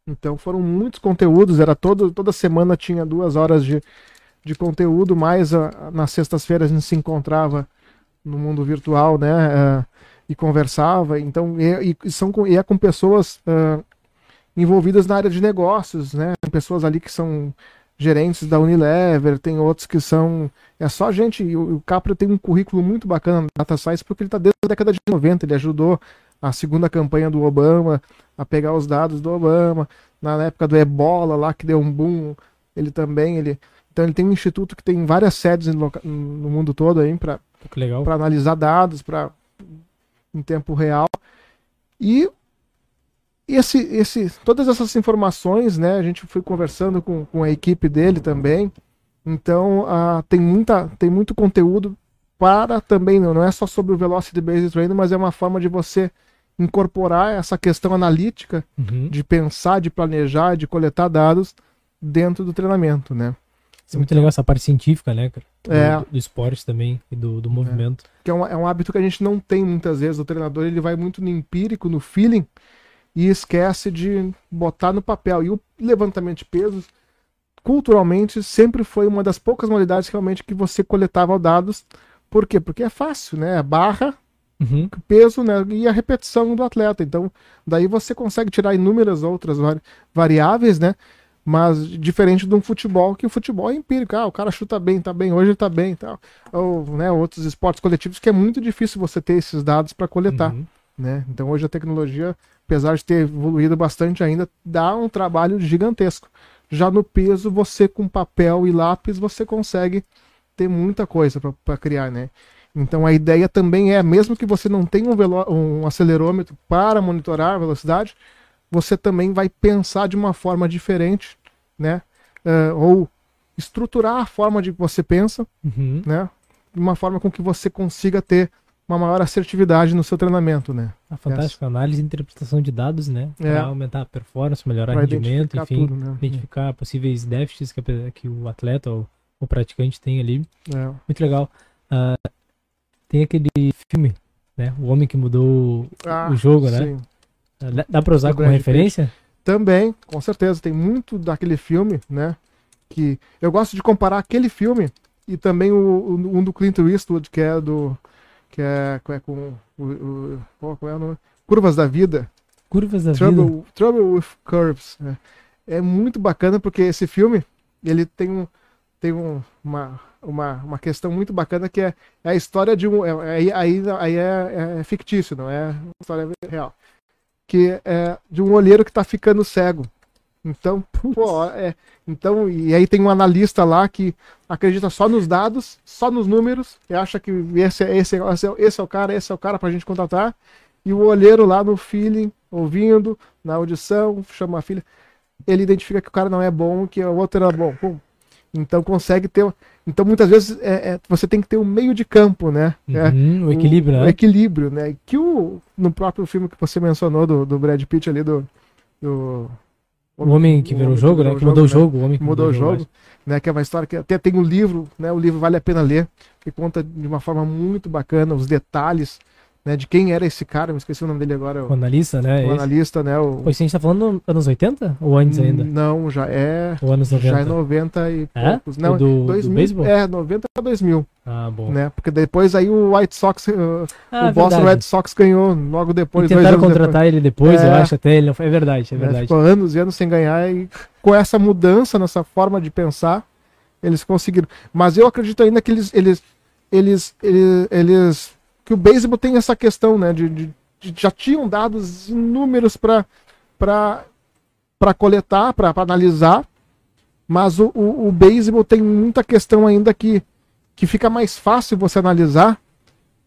Então foram muitos conteúdos, era todo, toda semana tinha duas horas de, de conteúdo, mais a, nas sextas-feiras a gente se encontrava no mundo virtual, né? Uh, e conversava. Então, e, e, são e é com pessoas envolvidas na área de negócios, né? Pessoas ali que são gerentes da Unilever, tem outros que são. É só gente. O, o Capra tem um currículo muito bacana na Data Science porque ele está desde a década de 90. Ele ajudou a segunda campanha do Obama a pegar os dados do Obama. Na época do Ebola, lá que deu um boom, ele também. Ele, então ele tem um instituto que tem várias sedes no, no mundo todo aí para analisar dados, para em tempo real. E esse, esse, todas essas informações, né, a gente foi conversando com, com a equipe dele também. Então, uh, tem, muita, tem muito conteúdo para também, não, é só sobre o Velocity Based Training, mas é uma forma de você incorporar essa questão analítica uhum. de pensar, de planejar, de coletar dados dentro do treinamento, né? Isso é muito legal essa parte científica, né, cara? Do, é. do esporte também e do, do movimento. É. Que é um, é um hábito que a gente não tem muitas vezes. O treinador ele vai muito no empírico, no feeling, e esquece de botar no papel. E o levantamento de pesos, culturalmente, sempre foi uma das poucas modalidades realmente que você coletava dados. Por quê? Porque é fácil, né? A barra, uhum. peso né? e a repetição do atleta. Então, daí você consegue tirar inúmeras outras variáveis, né? Mas diferente de um futebol, que o futebol é empírico. Ah, o cara chuta bem, tá bem, hoje ele tá bem tal. Ou né, outros esportes coletivos que é muito difícil você ter esses dados para coletar. Uhum. Né? Então hoje a tecnologia, apesar de ter evoluído bastante ainda, dá um trabalho gigantesco. Já no peso, você com papel e lápis, você consegue ter muita coisa para criar, né? Então a ideia também é, mesmo que você não tenha um, um acelerômetro para monitorar a velocidade, você também vai pensar de uma forma diferente, né? Uh, ou estruturar a forma de que você pensa, uhum. né? De uma forma com que você consiga ter uma maior assertividade no seu treinamento, né? Ah, fantástico, Essa. análise e interpretação de dados, né? Para é. aumentar a performance, melhorar o rendimento, enfim, tudo, né? identificar possíveis déficits que, que o atleta ou o praticante tem ali. É. Muito legal. Uh, tem aquele filme, né? O Homem que Mudou ah, o Jogo, né? Sim. Dá pra usar como referência? Também, com certeza. Tem muito daquele filme, né? Que eu gosto de comparar aquele filme e também o, um do Clint Eastwood, que é do. Que é, é com. O, o, qual é o nome? Curvas da Vida. Curvas da Trouble, Vida. Trouble with Curves. Né? É muito bacana porque esse filme ele tem, um, tem um, uma, uma, uma questão muito bacana que é, é a história de um. É, aí, aí, aí é, é, fictício, não é uma história real que é de um olheiro que está ficando cego. Então, pô, é, então, e aí tem um analista lá que acredita só nos dados, só nos números, e acha que esse, é, esse, esse, é, esse é o cara, esse é o cara para a gente contratar, e o olheiro lá no feeling, ouvindo, na audição, chama a filha, ele identifica que o cara não é bom, que o outro era bom. Pum. Então consegue ter. Então muitas vezes é, é, você tem que ter um meio de campo, né? É, uhum, o equilíbrio, o, né? O equilíbrio, né? Que o, no próprio filme que você mencionou do, do Brad Pitt ali, do, do o homem que virou o jogo, né? Que mudou o jogo, o homem que mudou, mudou o jogo, né? Que é uma história que até tem um livro, né? O livro vale a pena ler, que conta de uma forma muito bacana os detalhes né, de quem era esse cara, me esqueci o nome dele agora. O, analista, né? O analista, né? O... Pois a gente tá falando anos 80 ou antes ainda? Não, já é. Ou anos 90? Já é 90 e é? poucos. Não, do, 2000, do É, 90 a 2000. Ah, bom. Né? Porque depois aí o White Sox, uh, ah, o Boston Red Sox ganhou logo depois. E tentaram contratar depois. ele depois, é, eu acho até ele. Não. É verdade, é, é verdade. ficou anos e anos sem ganhar e com essa mudança nessa forma de pensar, eles conseguiram. Mas eu acredito ainda que eles, eles, eles, eles, eles que o beisebol tem essa questão, né? De, de, de já tinham dados inúmeros para coletar, para analisar, mas o, o, o beisebol tem muita questão ainda que, que fica mais fácil você analisar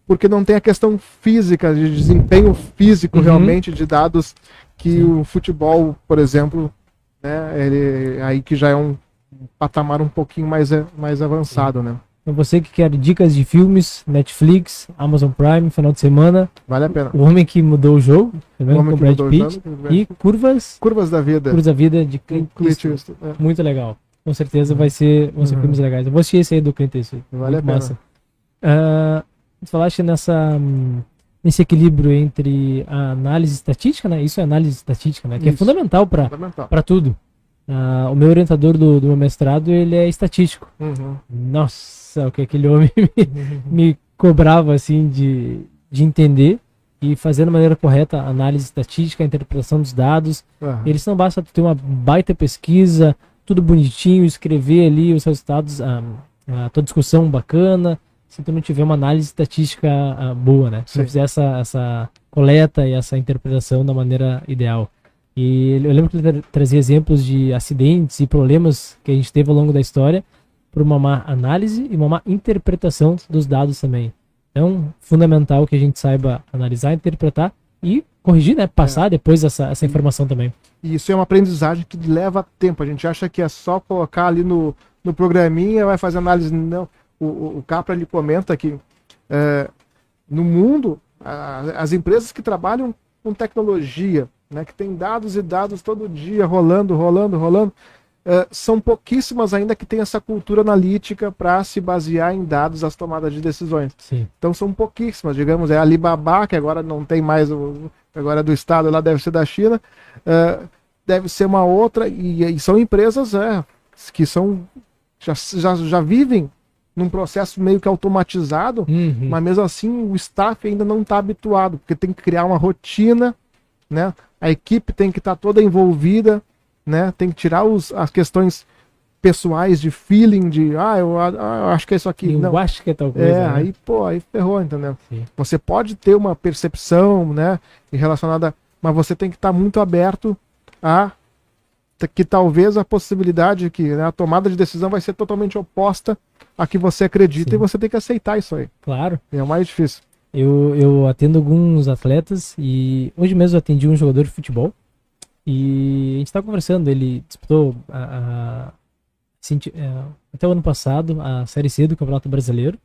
porque não tem a questão física, de desempenho físico uhum. realmente de dados que Sim. o futebol, por exemplo, né, ele, aí que já é um patamar um pouquinho mais, mais avançado, Sim. né? Então você que quer dicas de filmes, Netflix, Amazon Prime, final de semana. Vale a pena. O Homem que Mudou o Jogo, o Homem com Brad Pitt. E Curvas. Curvas da Vida. Curvas da Vida de Clint Eastwood. É. Muito legal. Com certeza vai ser, vão ser uhum. filmes legais. Eu vou assistir esse aí do Clint Eastwood. Vale a pena. Massa. Uh, falaste nessa, nesse equilíbrio entre a análise estatística, né? Isso é análise estatística, né? Que é Isso. é fundamental para tudo. Uh, o meu orientador do, do meu mestrado, ele é estatístico. Uhum. Nossa! o que aquele homem me, me cobrava assim de, de entender e fazer da maneira correta a análise estatística, a interpretação dos dados. Uhum. Eles não basta ter uma baita pesquisa, tudo bonitinho, escrever ali os resultados, a, a tua discussão bacana, se tu não tiver uma análise estatística a, boa, né? Se Sim. não fizer essa, essa coleta e essa interpretação da maneira ideal. E eu lembro que ele trazia exemplos de acidentes e problemas que a gente teve ao longo da história por uma má análise e uma má interpretação dos dados também. Então, fundamental que a gente saiba analisar, interpretar e corrigir, né? Passar é. depois essa, essa informação também. E isso é uma aprendizagem que leva tempo. A gente acha que é só colocar ali no, no programinha, vai fazer análise. Não. O, o, o Capra ele comenta que é, no mundo, a, as empresas que trabalham com tecnologia, né, que tem dados e dados todo dia rolando, rolando, rolando, Uh, são pouquíssimas ainda que têm essa cultura analítica para se basear em dados as tomadas de decisões. Sim. Então são pouquíssimas, digamos, é a Alibaba, que agora não tem mais, o, agora é do Estado, lá deve ser da China, uh, deve ser uma outra, e, e são empresas é, que são já, já, já vivem num processo meio que automatizado, uhum. mas mesmo assim o staff ainda não está habituado, porque tem que criar uma rotina, né? a equipe tem que estar tá toda envolvida, né? Tem que tirar os, as questões pessoais de feeling, de ah, eu, ah, eu acho que é isso aqui. Eu não. acho que é tal coisa. É, né? aí, pô, aí ferrou, entendeu? Sim. Você pode ter uma percepção, né, relacionada, mas você tem que estar tá muito aberto a que talvez a possibilidade que né, a tomada de decisão vai ser totalmente oposta a que você acredita Sim. e você tem que aceitar isso aí. Claro. É o mais difícil. Eu, eu atendo alguns atletas e hoje mesmo eu atendi um jogador de futebol e a gente estava conversando, ele disputou a, a, é, até o ano passado a Série C do Campeonato Brasileiro.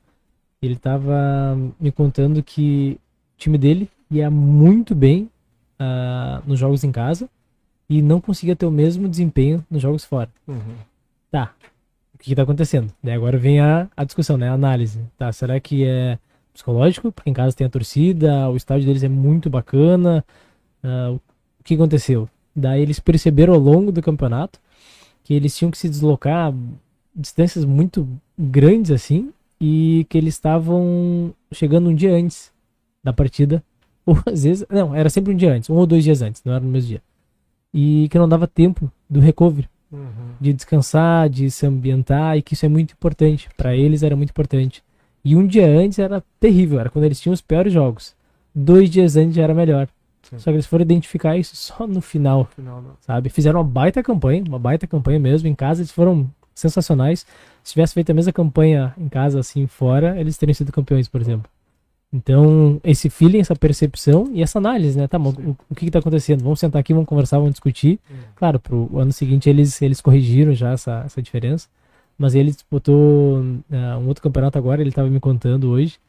Ele estava me contando que o time dele ia muito bem uh, nos jogos em casa e não conseguia ter o mesmo desempenho nos jogos fora. Uhum. Tá, o que está acontecendo? Daí agora vem a, a discussão, né? A análise. Tá, será que é psicológico? Porque em casa tem a torcida, o estádio deles é muito bacana. Uh, o que aconteceu? Daí eles perceberam ao longo do campeonato que eles tinham que se deslocar distâncias muito grandes assim e que eles estavam chegando um dia antes da partida ou às vezes não era sempre um dia antes um ou dois dias antes não era no mesmo dia e que não dava tempo do recovery uhum. de descansar de se ambientar e que isso é muito importante para eles era muito importante e um dia antes era terrível era quando eles tinham os piores jogos dois dias antes já era melhor Sim. Só que eles foram identificar isso só no final, final sabe? Fizeram uma baita campanha, uma baita campanha mesmo. Em casa eles foram sensacionais. Se tivesse feito a mesma campanha em casa, assim, fora, eles teriam sido campeões, por exemplo. Então, esse feeling, essa percepção e essa análise, né? Tá, o, o que está acontecendo? Vamos sentar aqui, vamos conversar, vamos discutir. Sim. Claro, pro ano seguinte eles, eles corrigiram já essa, essa diferença. Mas ele disputou uh, um outro campeonato agora, ele estava me contando hoje.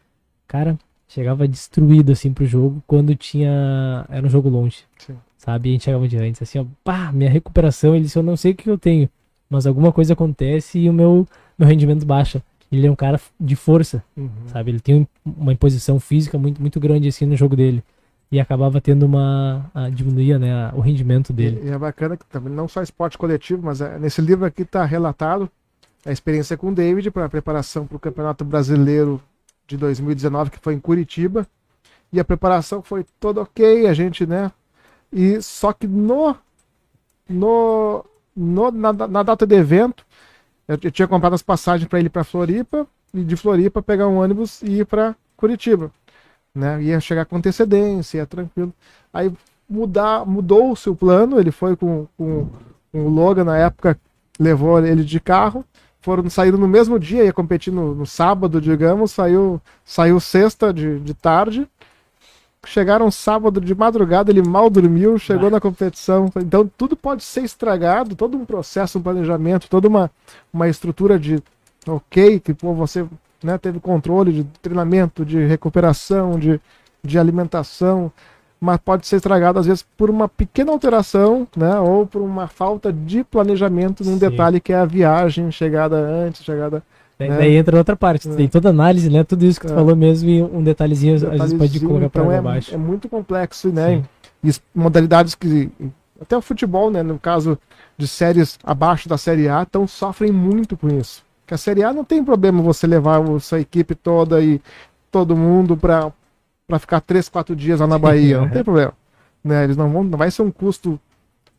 Cara, chegava destruído assim pro jogo quando tinha. Era um jogo longe. Sim. Sabe? E a gente chegava de antes, assim, ó, pá, minha recuperação, ele disse, eu não sei o que eu tenho, mas alguma coisa acontece e o meu, meu rendimento baixa. Ele é um cara de força, uhum. sabe? Ele tem uma imposição física muito, muito grande assim no jogo dele. E acabava tendo uma. A, diminuía né, a, o rendimento dele. E, e, é bacana que também não só esporte coletivo, mas é, nesse livro aqui está relatado a experiência com o David para a preparação para o Campeonato Brasileiro de 2019, que foi em Curitiba. E a preparação foi toda ok, a gente, né? E só que no, no, no na, na data do evento, eu, eu tinha comprado as passagens para ir para Floripa e de Floripa pegar um ônibus e ir para Curitiba, né? Ia chegar com antecedência, ia tranquilo. Aí mudar, mudou o seu plano, ele foi com, com, com o Logan na época, levou ele de carro foram saíram no mesmo dia, ia competir no, no sábado, digamos, saiu, saiu sexta de, de tarde. Chegaram sábado de madrugada, ele mal dormiu, chegou ah. na competição. Então tudo pode ser estragado, todo um processo, um planejamento, toda uma, uma estrutura de ok, que pô, você né, teve controle de treinamento, de recuperação, de, de alimentação, mas pode ser estragado às vezes por uma pequena alteração, né, ou por uma falta de planejamento num Sim. detalhe que é a viagem, chegada antes, chegada Daí, né? daí entra outra parte, é. tem toda análise, né? Tudo isso que tu é. falou mesmo e um detalhezinho, detalhezinho às vezes pode colocar então para é, baixo. É muito complexo, né? E modalidades que até o futebol, né, no caso de séries abaixo da série A, então sofrem muito com isso. Que a série A não tem problema você levar a sua equipe toda e todo mundo para para ficar três, quatro dias lá na Bahia, não tem problema. Né? Eles não vão, não vai ser um custo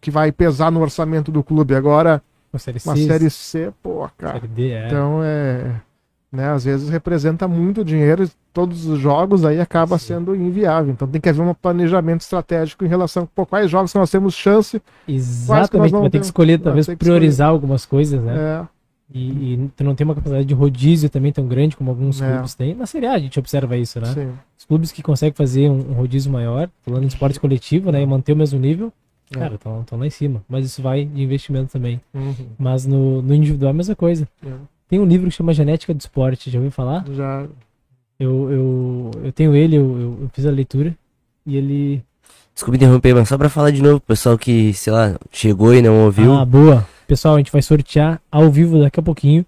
que vai pesar no orçamento do clube. Agora, uma série, uma C, série C, pô, cara. Série D, é. Então é. Né, às vezes representa muito dinheiro, todos os jogos aí acaba Sim. sendo inviável. Então tem que haver um planejamento estratégico em relação a quais jogos nós temos chance. Exatamente, vai ter que escolher, talvez priorizar algumas coisas, né? É. E, e, tu não tem uma capacidade de rodízio também tão grande como alguns é. clubes têm. Na Série A a gente observa isso, né? Sim. Os clubes que conseguem fazer um, um rodízio maior, falando em esporte coletivo, né? E manter o mesmo nível, é. cara, estão lá em cima. Mas isso vai de investimento também. Uhum. Mas no, no individual é a mesma coisa. É. Tem um livro que chama Genética do Esporte, já ouviu falar? Já. Eu, eu, eu tenho ele, eu, eu, eu fiz a leitura e ele. Desculpa interromper, mas só pra falar de novo, pessoal que, sei lá, chegou e não ouviu. Ah, boa. Pessoal, a gente vai sortear ao vivo daqui a pouquinho.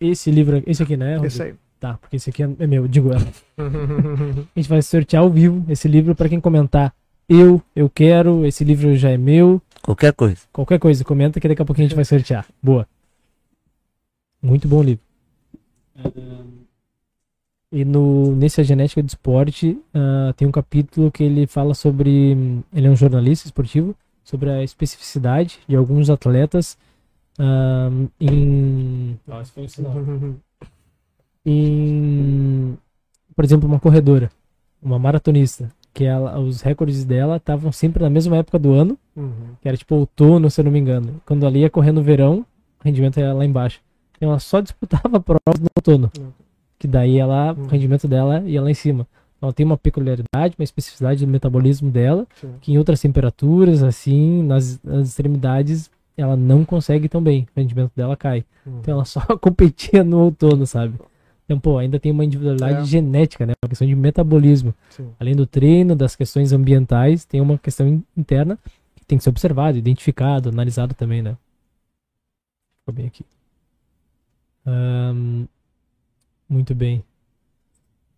Esse livro, esse aqui, né? Esse aí. Tá, porque esse aqui é, é meu, digo ela. a gente vai sortear ao vivo esse livro para quem comentar. Eu, eu quero, esse livro já é meu. Qualquer coisa. Qualquer coisa, comenta que daqui a pouquinho a gente vai sortear. Boa. Muito bom livro. E no, nesse A Genética do Esporte uh, tem um capítulo que ele fala sobre. Ele é um jornalista esportivo sobre a especificidade de alguns atletas um, em, Nossa, foi em, por exemplo, uma corredora, uma maratonista, que ela, os recordes dela estavam sempre na mesma época do ano, uhum. que era tipo outono, se eu não me engano. Quando ela ia correr no verão, o rendimento ia lá embaixo. Então ela só disputava provas no outono, uhum. que daí ela, uhum. o rendimento dela ia lá em cima. Ela tem uma peculiaridade, uma especificidade do metabolismo dela, Sim. que em outras temperaturas, assim, nas, nas, extremidades, ela não consegue tão bem. O rendimento dela cai. Uhum. Então ela só competia no outono, sabe? Então, pô, ainda tem uma individualidade é. genética, né? Uma questão de metabolismo. Sim. Além do treino, das questões ambientais, tem uma questão interna que tem que ser observado, identificado, analisado também, né? Ficou bem aqui. Um, muito bem.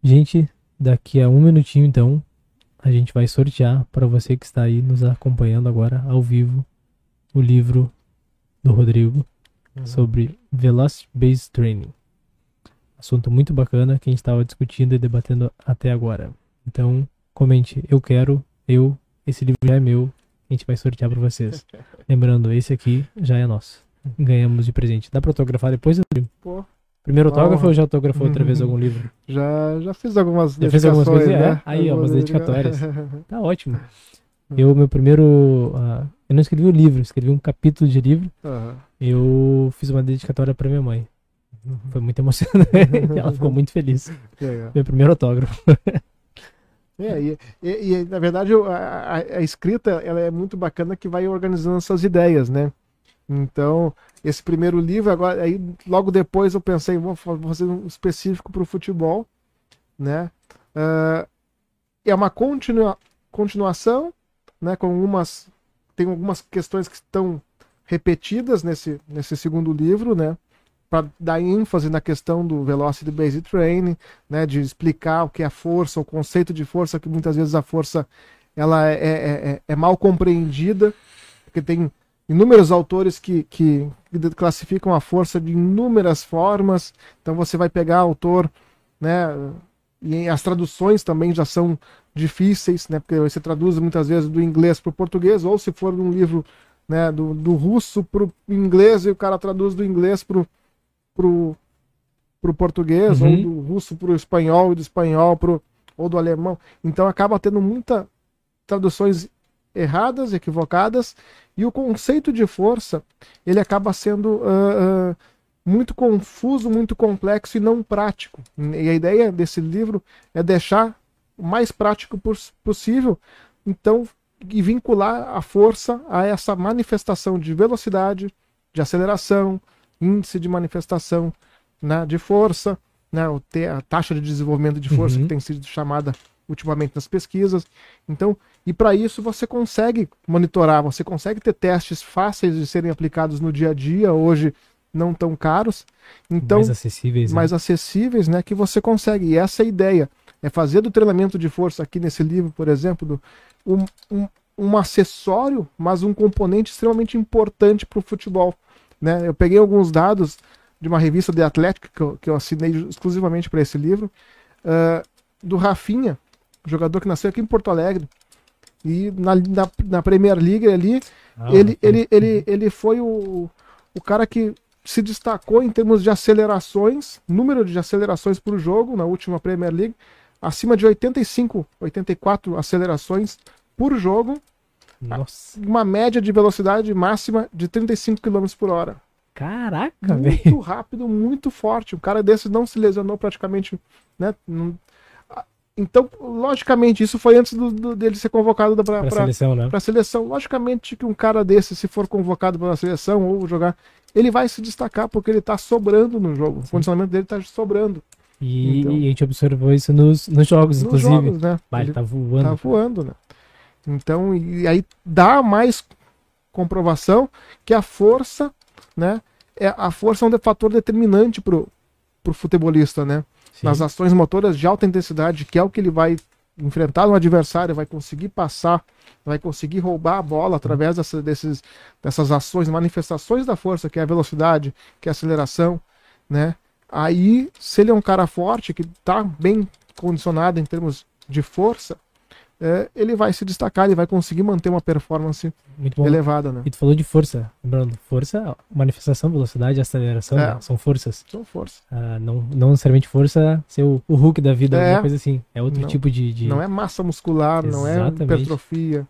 Gente, Daqui a um minutinho, então, a gente vai sortear para você que está aí nos acompanhando agora ao vivo o livro do Rodrigo uhum. sobre Velocity Based Training. Assunto muito bacana que a gente estava discutindo e debatendo até agora. Então, comente, eu quero, eu, esse livro já é meu, a gente vai sortear para vocês. Lembrando, esse aqui já é nosso. Ganhamos de presente. Dá para autografar depois, Rodrigo? Pô, Primeiro autógrafo ou já autografou outra vez algum livro? Já, já fiz algumas já fez algumas coisas, né? É? Aí, ó, umas dedicatórias. tá ótimo. Eu, meu primeiro. Uh, eu não escrevi o um livro, escrevi um capítulo de livro. Uhum. Eu fiz uma dedicatória pra minha mãe. Uhum. Foi muito emocionante. Ela ficou muito feliz. Meu primeiro autógrafo. É, e, e, e, na verdade a, a, escrita ela é muito bacana que vai organizando essas ideias, né? Então, esse primeiro livro, agora, aí logo depois eu pensei, vou fazer um específico para o futebol, né? Uh, é uma continua, continuação, né? Com algumas, tem algumas questões que estão repetidas nesse, nesse segundo livro, né? Para dar ênfase na questão do Velocity Based Training, né? De explicar o que é força, o conceito de força, que muitas vezes a força ela é, é, é, é mal compreendida, porque tem inúmeros autores que, que, classificam a força de inúmeras formas. Então você vai pegar autor, né? E as traduções também já são difíceis, né? Porque você traduz muitas vezes do inglês para o português, ou se for um livro né, do, do russo para o inglês e o cara traduz do inglês para o português, uhum. ou do russo para o espanhol, e do espanhol para ou do alemão. Então acaba tendo muita traduções erradas, equivocadas, e o conceito de força ele acaba sendo uh, uh, muito confuso, muito complexo e não prático. E a ideia desse livro é deixar o mais prático possível, então, e vincular a força a essa manifestação de velocidade, de aceleração, índice de manifestação né, de força, né, a taxa de desenvolvimento de força uhum. que tem sido chamada ultimamente nas pesquisas. Então, e para isso você consegue monitorar, você consegue ter testes fáceis de serem aplicados no dia a dia, hoje não tão caros. Então, mais acessíveis, mais né? acessíveis, né, que você consegue. E essa é a ideia, é fazer do treinamento de força aqui nesse livro, por exemplo, do, um, um, um acessório, mas um componente extremamente importante para o futebol. Né? Eu peguei alguns dados de uma revista de Atlético que eu, que eu assinei exclusivamente para esse livro, uh, do Rafinha, jogador que nasceu aqui em Porto Alegre. E na, na, na Premier League ali, ah, ele, ele, ele, ele foi o, o cara que se destacou em termos de acelerações, número de acelerações por jogo na última Premier League, acima de 85, 84 acelerações por jogo. Nossa. Uma média de velocidade máxima de 35 km por hora. Caraca, Muito véio. rápido, muito forte. Um cara desse não se lesionou praticamente, né? Então, logicamente, isso foi antes do, do dele ser convocado para a seleção, né? Seleção. Logicamente que um cara desse, se for convocado para a seleção ou jogar, ele vai se destacar porque ele está sobrando no jogo. Sim. O condicionamento dele está sobrando. E, então, e, a gente observou isso nos, nos jogos, nos inclusive. Jogos, né? Bah, ele, ele tá voando. Tá voando, né? Então, e aí dá mais comprovação que a força, né? É, a força é um fator determinante pro, pro futebolista, né? Nas ações motoras de alta intensidade, que é o que ele vai enfrentar no adversário, vai conseguir passar, vai conseguir roubar a bola através dessa, desses, dessas ações, manifestações da força, que é a velocidade, que é a aceleração, né? Aí, se ele é um cara forte, que está bem condicionado em termos de força, é, ele vai se destacar, ele vai conseguir manter uma performance elevada, né? E tu falou de força, lembrando, força, manifestação, velocidade, aceleração, é. né? são forças. São forças. Ah, não, não necessariamente força ser o, o Hulk da vida, é. alguma coisa assim. É outro não, tipo de, de, Não é massa muscular, Exatamente. não é hipertrofia,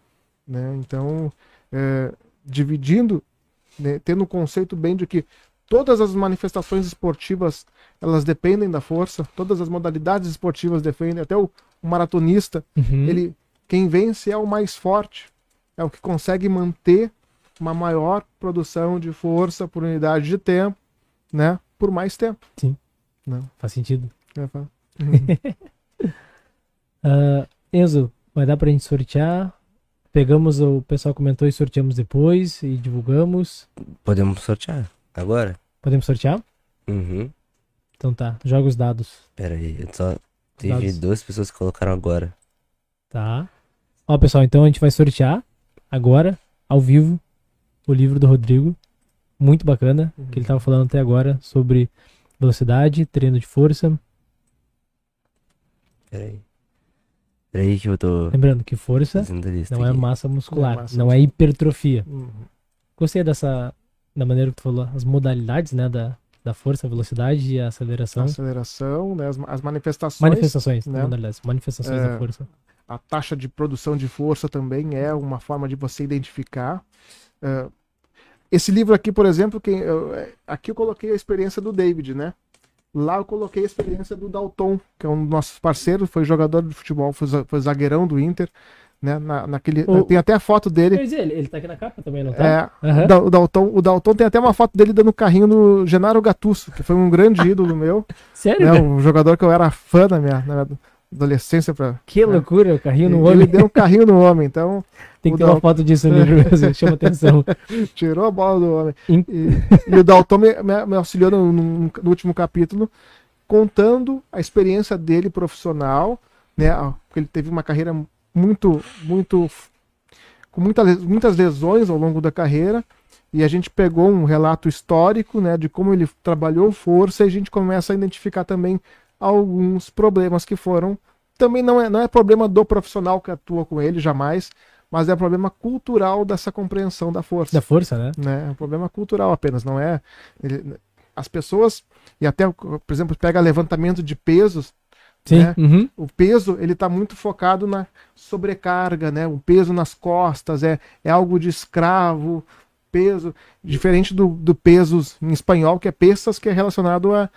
né? Então, é, dividindo, né, tendo o um conceito bem de que todas as manifestações esportivas elas dependem da força, todas as modalidades esportivas dependem, até o o maratonista, uhum. ele quem vence é o mais forte, é o que consegue manter uma maior produção de força por unidade de tempo, né? Por mais tempo. Sim. Não. Faz sentido. É, faz. uh, Enzo, vai dar pra gente sortear? Pegamos, o pessoal comentou e sorteamos depois e divulgamos. Podemos sortear agora? Podemos sortear? Uhum. Então tá, joga os dados. Pera aí, eu só Teve dados. duas pessoas que colocaram agora. Tá. Ó, pessoal, então a gente vai sortear agora, ao vivo, o livro do Rodrigo. Muito bacana, uhum. que ele tava falando até agora sobre velocidade, treino de força. Peraí. Peraí que eu tô. Lembrando que força não é massa muscular, não é, massa não é hipertrofia. Uhum. Gostei dessa. Da maneira que tu falou, as modalidades, né? Da, da força, velocidade e aceleração. A aceleração, né, as, as manifestações. Manifestações, né? manifestações é, da força. A taxa de produção de força também é uma forma de você identificar. Uh, esse livro aqui, por exemplo, quem, eu, é, aqui eu coloquei a experiência do David, né? Lá eu coloquei a experiência do Dalton, que é um dos nossos parceiros, foi jogador de futebol, foi, foi zagueirão do Inter né? Na, naquele, o... Tem até a foto dele. Dizer, ele, ele tá aqui na capa também, não tá? É, uhum. o, Dalton, o Dalton tem até uma foto dele dando carrinho no Genaro Gattuso, que foi um grande ídolo meu. Sério? Né, um jogador que eu era fã na minha, na minha adolescência. Pra, que né? loucura, o carrinho no ele homem. Ele deu um carrinho no homem, então. Tem que ter Dalton... uma foto disso no livro chama atenção. Tirou a bola do homem. In... E, e, o Dalton me, me, me auxiliou no, no, no último capítulo, contando a experiência dele profissional, né? Ele teve uma carreira muito, muito, com muita, muitas lesões ao longo da carreira. E a gente pegou um relato histórico, né, de como ele trabalhou força e a gente começa a identificar também alguns problemas que foram também não é, não é problema do profissional que atua com ele jamais, mas é problema cultural dessa compreensão da força. Da força, né? né? É um problema cultural apenas, não é. Ele, as pessoas, e até, por exemplo, pega levantamento de pesos, Sim. Né? Uhum. O peso ele está muito focado na sobrecarga, né? O peso nas costas é, é algo de escravo. peso, diferente do, do pesos em espanhol, que é pesas, que é relacionado a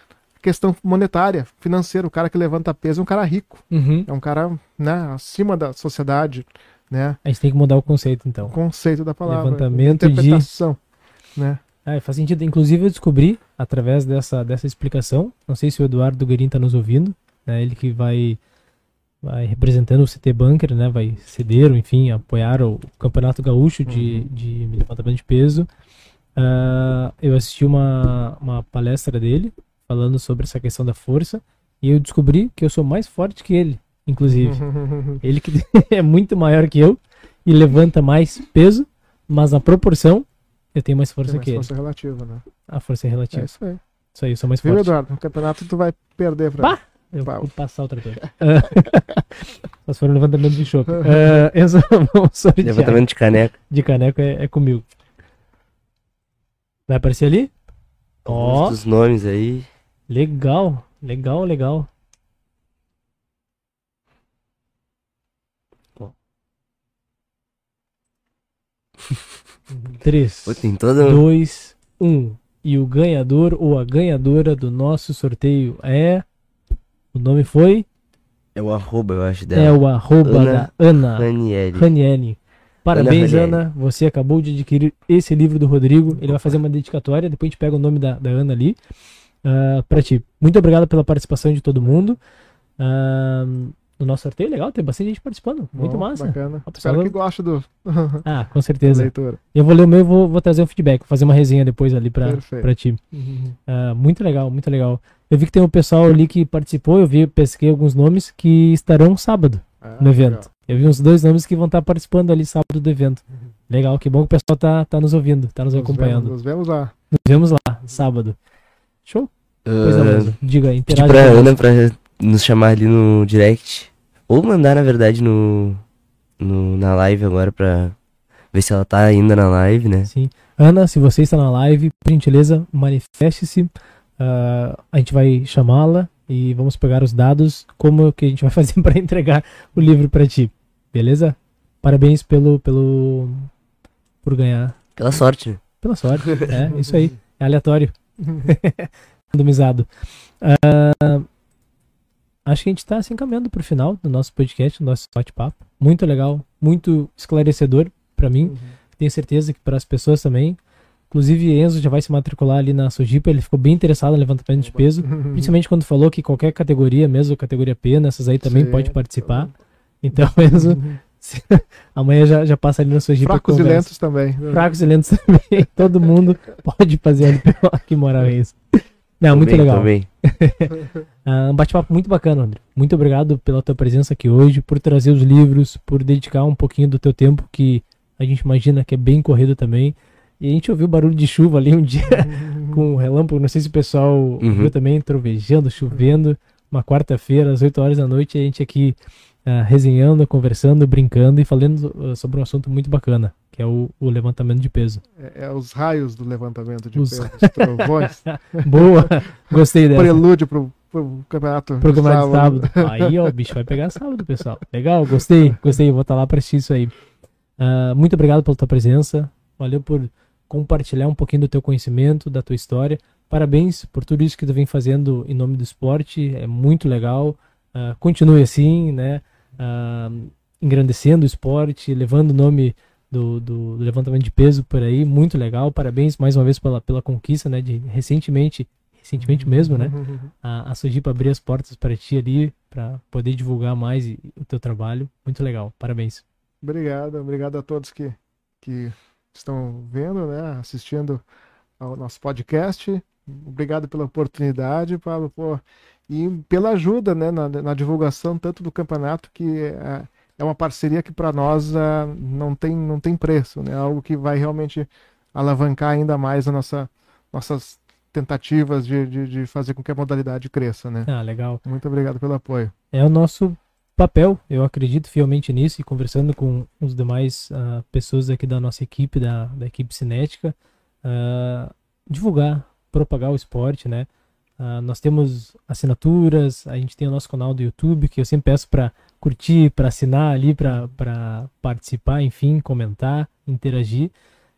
questão monetária, financeira. O cara que levanta peso é um cara rico, Uhum. é um cara né, acima da sociedade, né? A gente tem que mudar o conceito, então. O conceito da palavra, Levantamento de- interpretação, né? Ah, faz sentido. Inclusive, eu descobri, através dessa, dessa explicação, não sei se o Eduardo Guerin está nos ouvindo, né? Ele que vai, vai representando o CT Bunker, né? Vai ceder, enfim, apoiar o Campeonato Gaúcho de, Uhum. de levantamento de peso. Ah, eu assisti uma, uma palestra dele, falando sobre essa questão da força, e eu descobri que eu sou mais forte que ele, inclusive. Ele que é muito maior que eu e levanta mais peso, mas na proporção eu tenho mais força Tem que mais ele. força relativa, né? A força é É relativa. isso aí. Isso aí, eu sou mais Viu, forte. Eduardo? No campeonato tu vai perder pra Bah! Eu Pau. vou passar o trator. Só se for um levantamento de chope. Ah, Enzo, vamos sortear. Levantamento de caneca. De caneco é, é comigo. Vai aparecer ali? Ó, Alguns dos nomes aí. legal. Legal, legal. Três. Pô, tem todo. 2, 1. E o ganhador ou a ganhadora do nosso sorteio é. O nome foi? É o arroba, eu acho, É dela. o arroba Ana da Ana Ranieri. Ranieri. Parabéns, Ranieri. Ana. Você acabou de adquirir esse livro do Rodrigo. Ele vai fazer uma dedicatória. Depois a gente pega o nome da, da Ana ali. ah, pra ti. Muito obrigado pela participação de todo mundo. Ah, no nosso sorteio, legal. Tem bastante gente participando. Muito Bom, massa. Bacana. Ó, pessoal, Espero que goste do Ah, com certeza. leitura. Eu vou ler o meu e vou, vou trazer um feedback. Vou fazer uma resenha depois ali pra, Perfeito. pra ti. Ah, muito legal, muito legal. Eu vi que tem um pessoal ali que participou, eu vi, pesquei alguns nomes que estarão sábado Ah, no evento. legal. Eu vi uns dois nomes que vão estar participando ali sábado do evento. Legal, que bom que o pessoal tá, tá nos ouvindo, tá nos Nos acompanhando. vemos, nos vemos lá. Nos vemos lá, sábado. Show? Coisa Ah, mesmo. Diga, interaja. pra. Ana pra nos chamar ali no direct. Ou mandar, na verdade, no, no, na live agora pra ver se ela tá ainda na live, né? Sim. Ana, se você está na live, por gentileza, manifeste-se. Ah, a gente vai chamá-la e vamos pegar os dados, como que a gente vai fazer para entregar o livro para ti. Beleza? Parabéns pelo, pelo por ganhar. Pela sorte, né? Pela sorte. É, isso aí. É aleatório. Randomizado. Ah, acho que a gente está se encaminhando para o final do nosso podcast, do nosso bate-papo. Muito legal, muito esclarecedor para mim. Tenho certeza que para as pessoas também. Inclusive, Enzo já vai se matricular ali na Sojipa. Ele ficou bem interessado no levantamento de peso. Principalmente quando falou que qualquer categoria, mesmo categoria P, nessas aí também Sim. pode participar. Então, Enzo, amanhã já, já passa ali na Sojipa. Fracos e lentos também. Fracos e lentos também. Todo mundo pode fazer LPO aqui em Morales. Não, muito legal. tô bem. Ah, um bate-papo muito bacana, André. Muito obrigado pela tua presença aqui hoje, por trazer os livros, por dedicar um pouquinho do teu tempo, que a gente imagina que é bem corrido também. E a gente ouviu barulho de chuva ali um dia com um relâmpago. Não sei se o pessoal Uhum. viu também, trovejando, chovendo. Uma quarta-feira, às 8 horas da noite, a gente aqui ah, resenhando, conversando, brincando e falando ah, sobre um assunto muito bacana, que é o, o levantamento de peso. É, é os raios do levantamento de Os- peso, os trovões. Boa! Gostei dessa. Prelúdio pro, pro campeonato. de Programa de sábado. Aí, ó, o bicho vai pegar sábado, pessoal. Legal, gostei, gostei. Vou estar lá para assistir isso aí. Ah, muito obrigado pela tua presença. Valeu por compartilhar um pouquinho do teu conhecimento, da tua história. Parabéns por tudo isso que tu vem fazendo em nome do esporte. É muito legal. Ah, continue assim, né? Ah, engrandecendo o esporte, levando o nome do, do, do levantamento de peso por aí. Muito legal. Parabéns mais uma vez pela, pela conquista, né? De recentemente, recentemente mesmo, né? a, a Sojipa abrir as portas para ti ali, para poder divulgar mais e- o teu trabalho. Muito legal, parabéns. Obrigado, obrigado a todos que, que estão vendo, né, assistindo ao nosso podcast. Obrigado pela oportunidade, Pablo, pô, e pela ajuda, né, na, na divulgação tanto do campeonato que é, é uma parceria que para nós ah, não tem não tem preço, né, algo que vai realmente alavancar ainda mais a nossa nossas tentativas de, de, de fazer com que a modalidade cresça, né. Ah, legal. Muito obrigado pelo apoio. É o nosso papel, eu acredito fielmente nisso e conversando com os demais ah, pessoas aqui da nossa equipe, da, da equipe cinética, ah, divulgar, propagar o esporte, né? Ah, nós temos assinaturas, a gente tem o nosso canal do YouTube, que eu sempre peço para curtir, para assinar ali, para participar, enfim, comentar, interagir.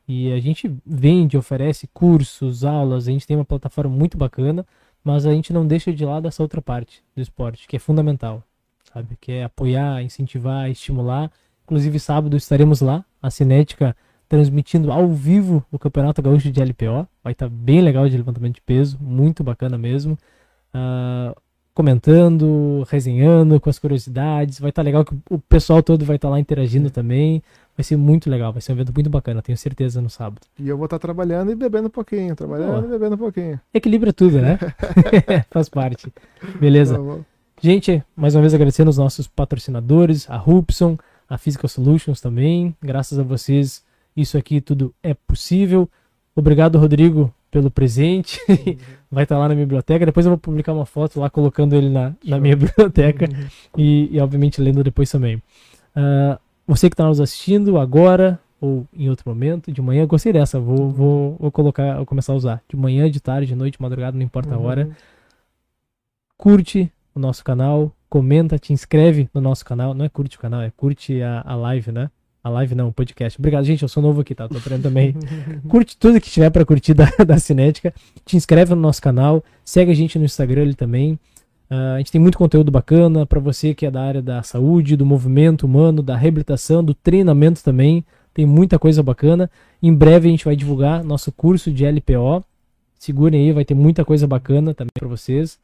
E a gente vende, oferece cursos, aulas, a gente tem uma plataforma muito bacana, mas a gente não deixa de lado essa outra parte do esporte, que é fundamental, sabe? Que é apoiar, incentivar, estimular. Inclusive, sábado estaremos lá, a Cinética transmitindo ao vivo o Campeonato Gaúcho de LPO. Vai estar tá bem legal de levantamento de peso, muito bacana mesmo. Uh, comentando, resenhando com as curiosidades. Vai estar tá legal que o pessoal todo vai estar tá lá interagindo também. Vai ser muito legal, vai ser um evento muito bacana, tenho certeza, no sábado. E eu vou estar trabalhando e bebendo um pouquinho, trabalhando e bebendo um pouquinho. Equilibra tudo, né? Faz parte. Beleza. Tá Gente, mais uma vez agradecendo os nossos patrocinadores, a Rupson, a Physical Solutions também. Graças a vocês, isso aqui tudo é possível. Obrigado, Rodrigo, pelo presente. Uhum. Vai estar lá na minha biblioteca. Depois eu vou publicar uma foto lá colocando ele na, na minha biblioteca uhum. e, e, obviamente, lendo depois também. Uh, você que está nos assistindo agora ou em outro momento, de manhã, gostei dessa. Vou, vou, vou colocar, vou começar a usar. De manhã, de tarde, de noite, de madrugada, não importa a uhum. hora. Curte o nosso canal, comenta, te inscreve no nosso canal. Não é curte o canal, é curte a, a live, né? A live não, o podcast. Obrigado, gente. Eu sou novo aqui, tá? Tô aprendendo também. Curte tudo que tiver para curtir da, da Cinética. Te inscreve no nosso canal. Segue a gente no Instagram ali também. Uh, a gente tem muito conteúdo bacana para você que é da área da saúde, do movimento humano, da reabilitação, do treinamento também. Tem muita coisa bacana. Em breve a gente vai divulgar nosso curso de LPO. Segurem aí, vai ter muita coisa bacana também para vocês.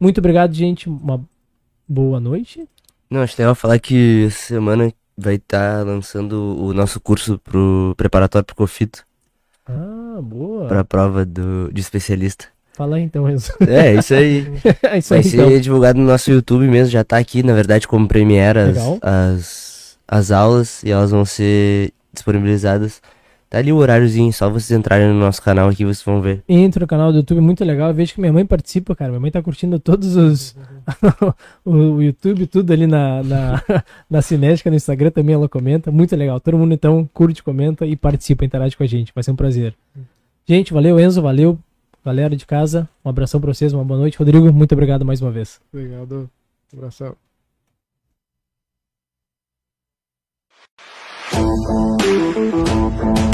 Muito obrigado, gente. Uma boa noite. Não, acho que eu falar que semana vai estar tá lançando o nosso curso pro preparatório pro COFITO. Ah, boa. Pra prova do, de especialista. Fala aí então, Enzo. É, isso aí. é isso vai aí, ser então. divulgado no nosso YouTube mesmo, já tá aqui, na verdade, como Premiere as, as, as aulas e elas vão ser disponibilizadas Tá ali o horáriozinho, só vocês entrarem no nosso canal aqui, vocês vão ver. Entra no canal do YouTube, muito legal. Eu vejo que minha mãe participa, cara. Minha mãe tá curtindo todos os. o YouTube, tudo ali na, na, na Cinética, no Instagram também ela comenta. Muito legal. Todo mundo então curte, comenta e participa, interage com a gente. Vai ser um prazer. Gente, valeu, Enzo, valeu. Galera de casa, um abração pra vocês, uma boa noite. Rodrigo, muito obrigado mais uma vez. Obrigado. Um abração. Thank you.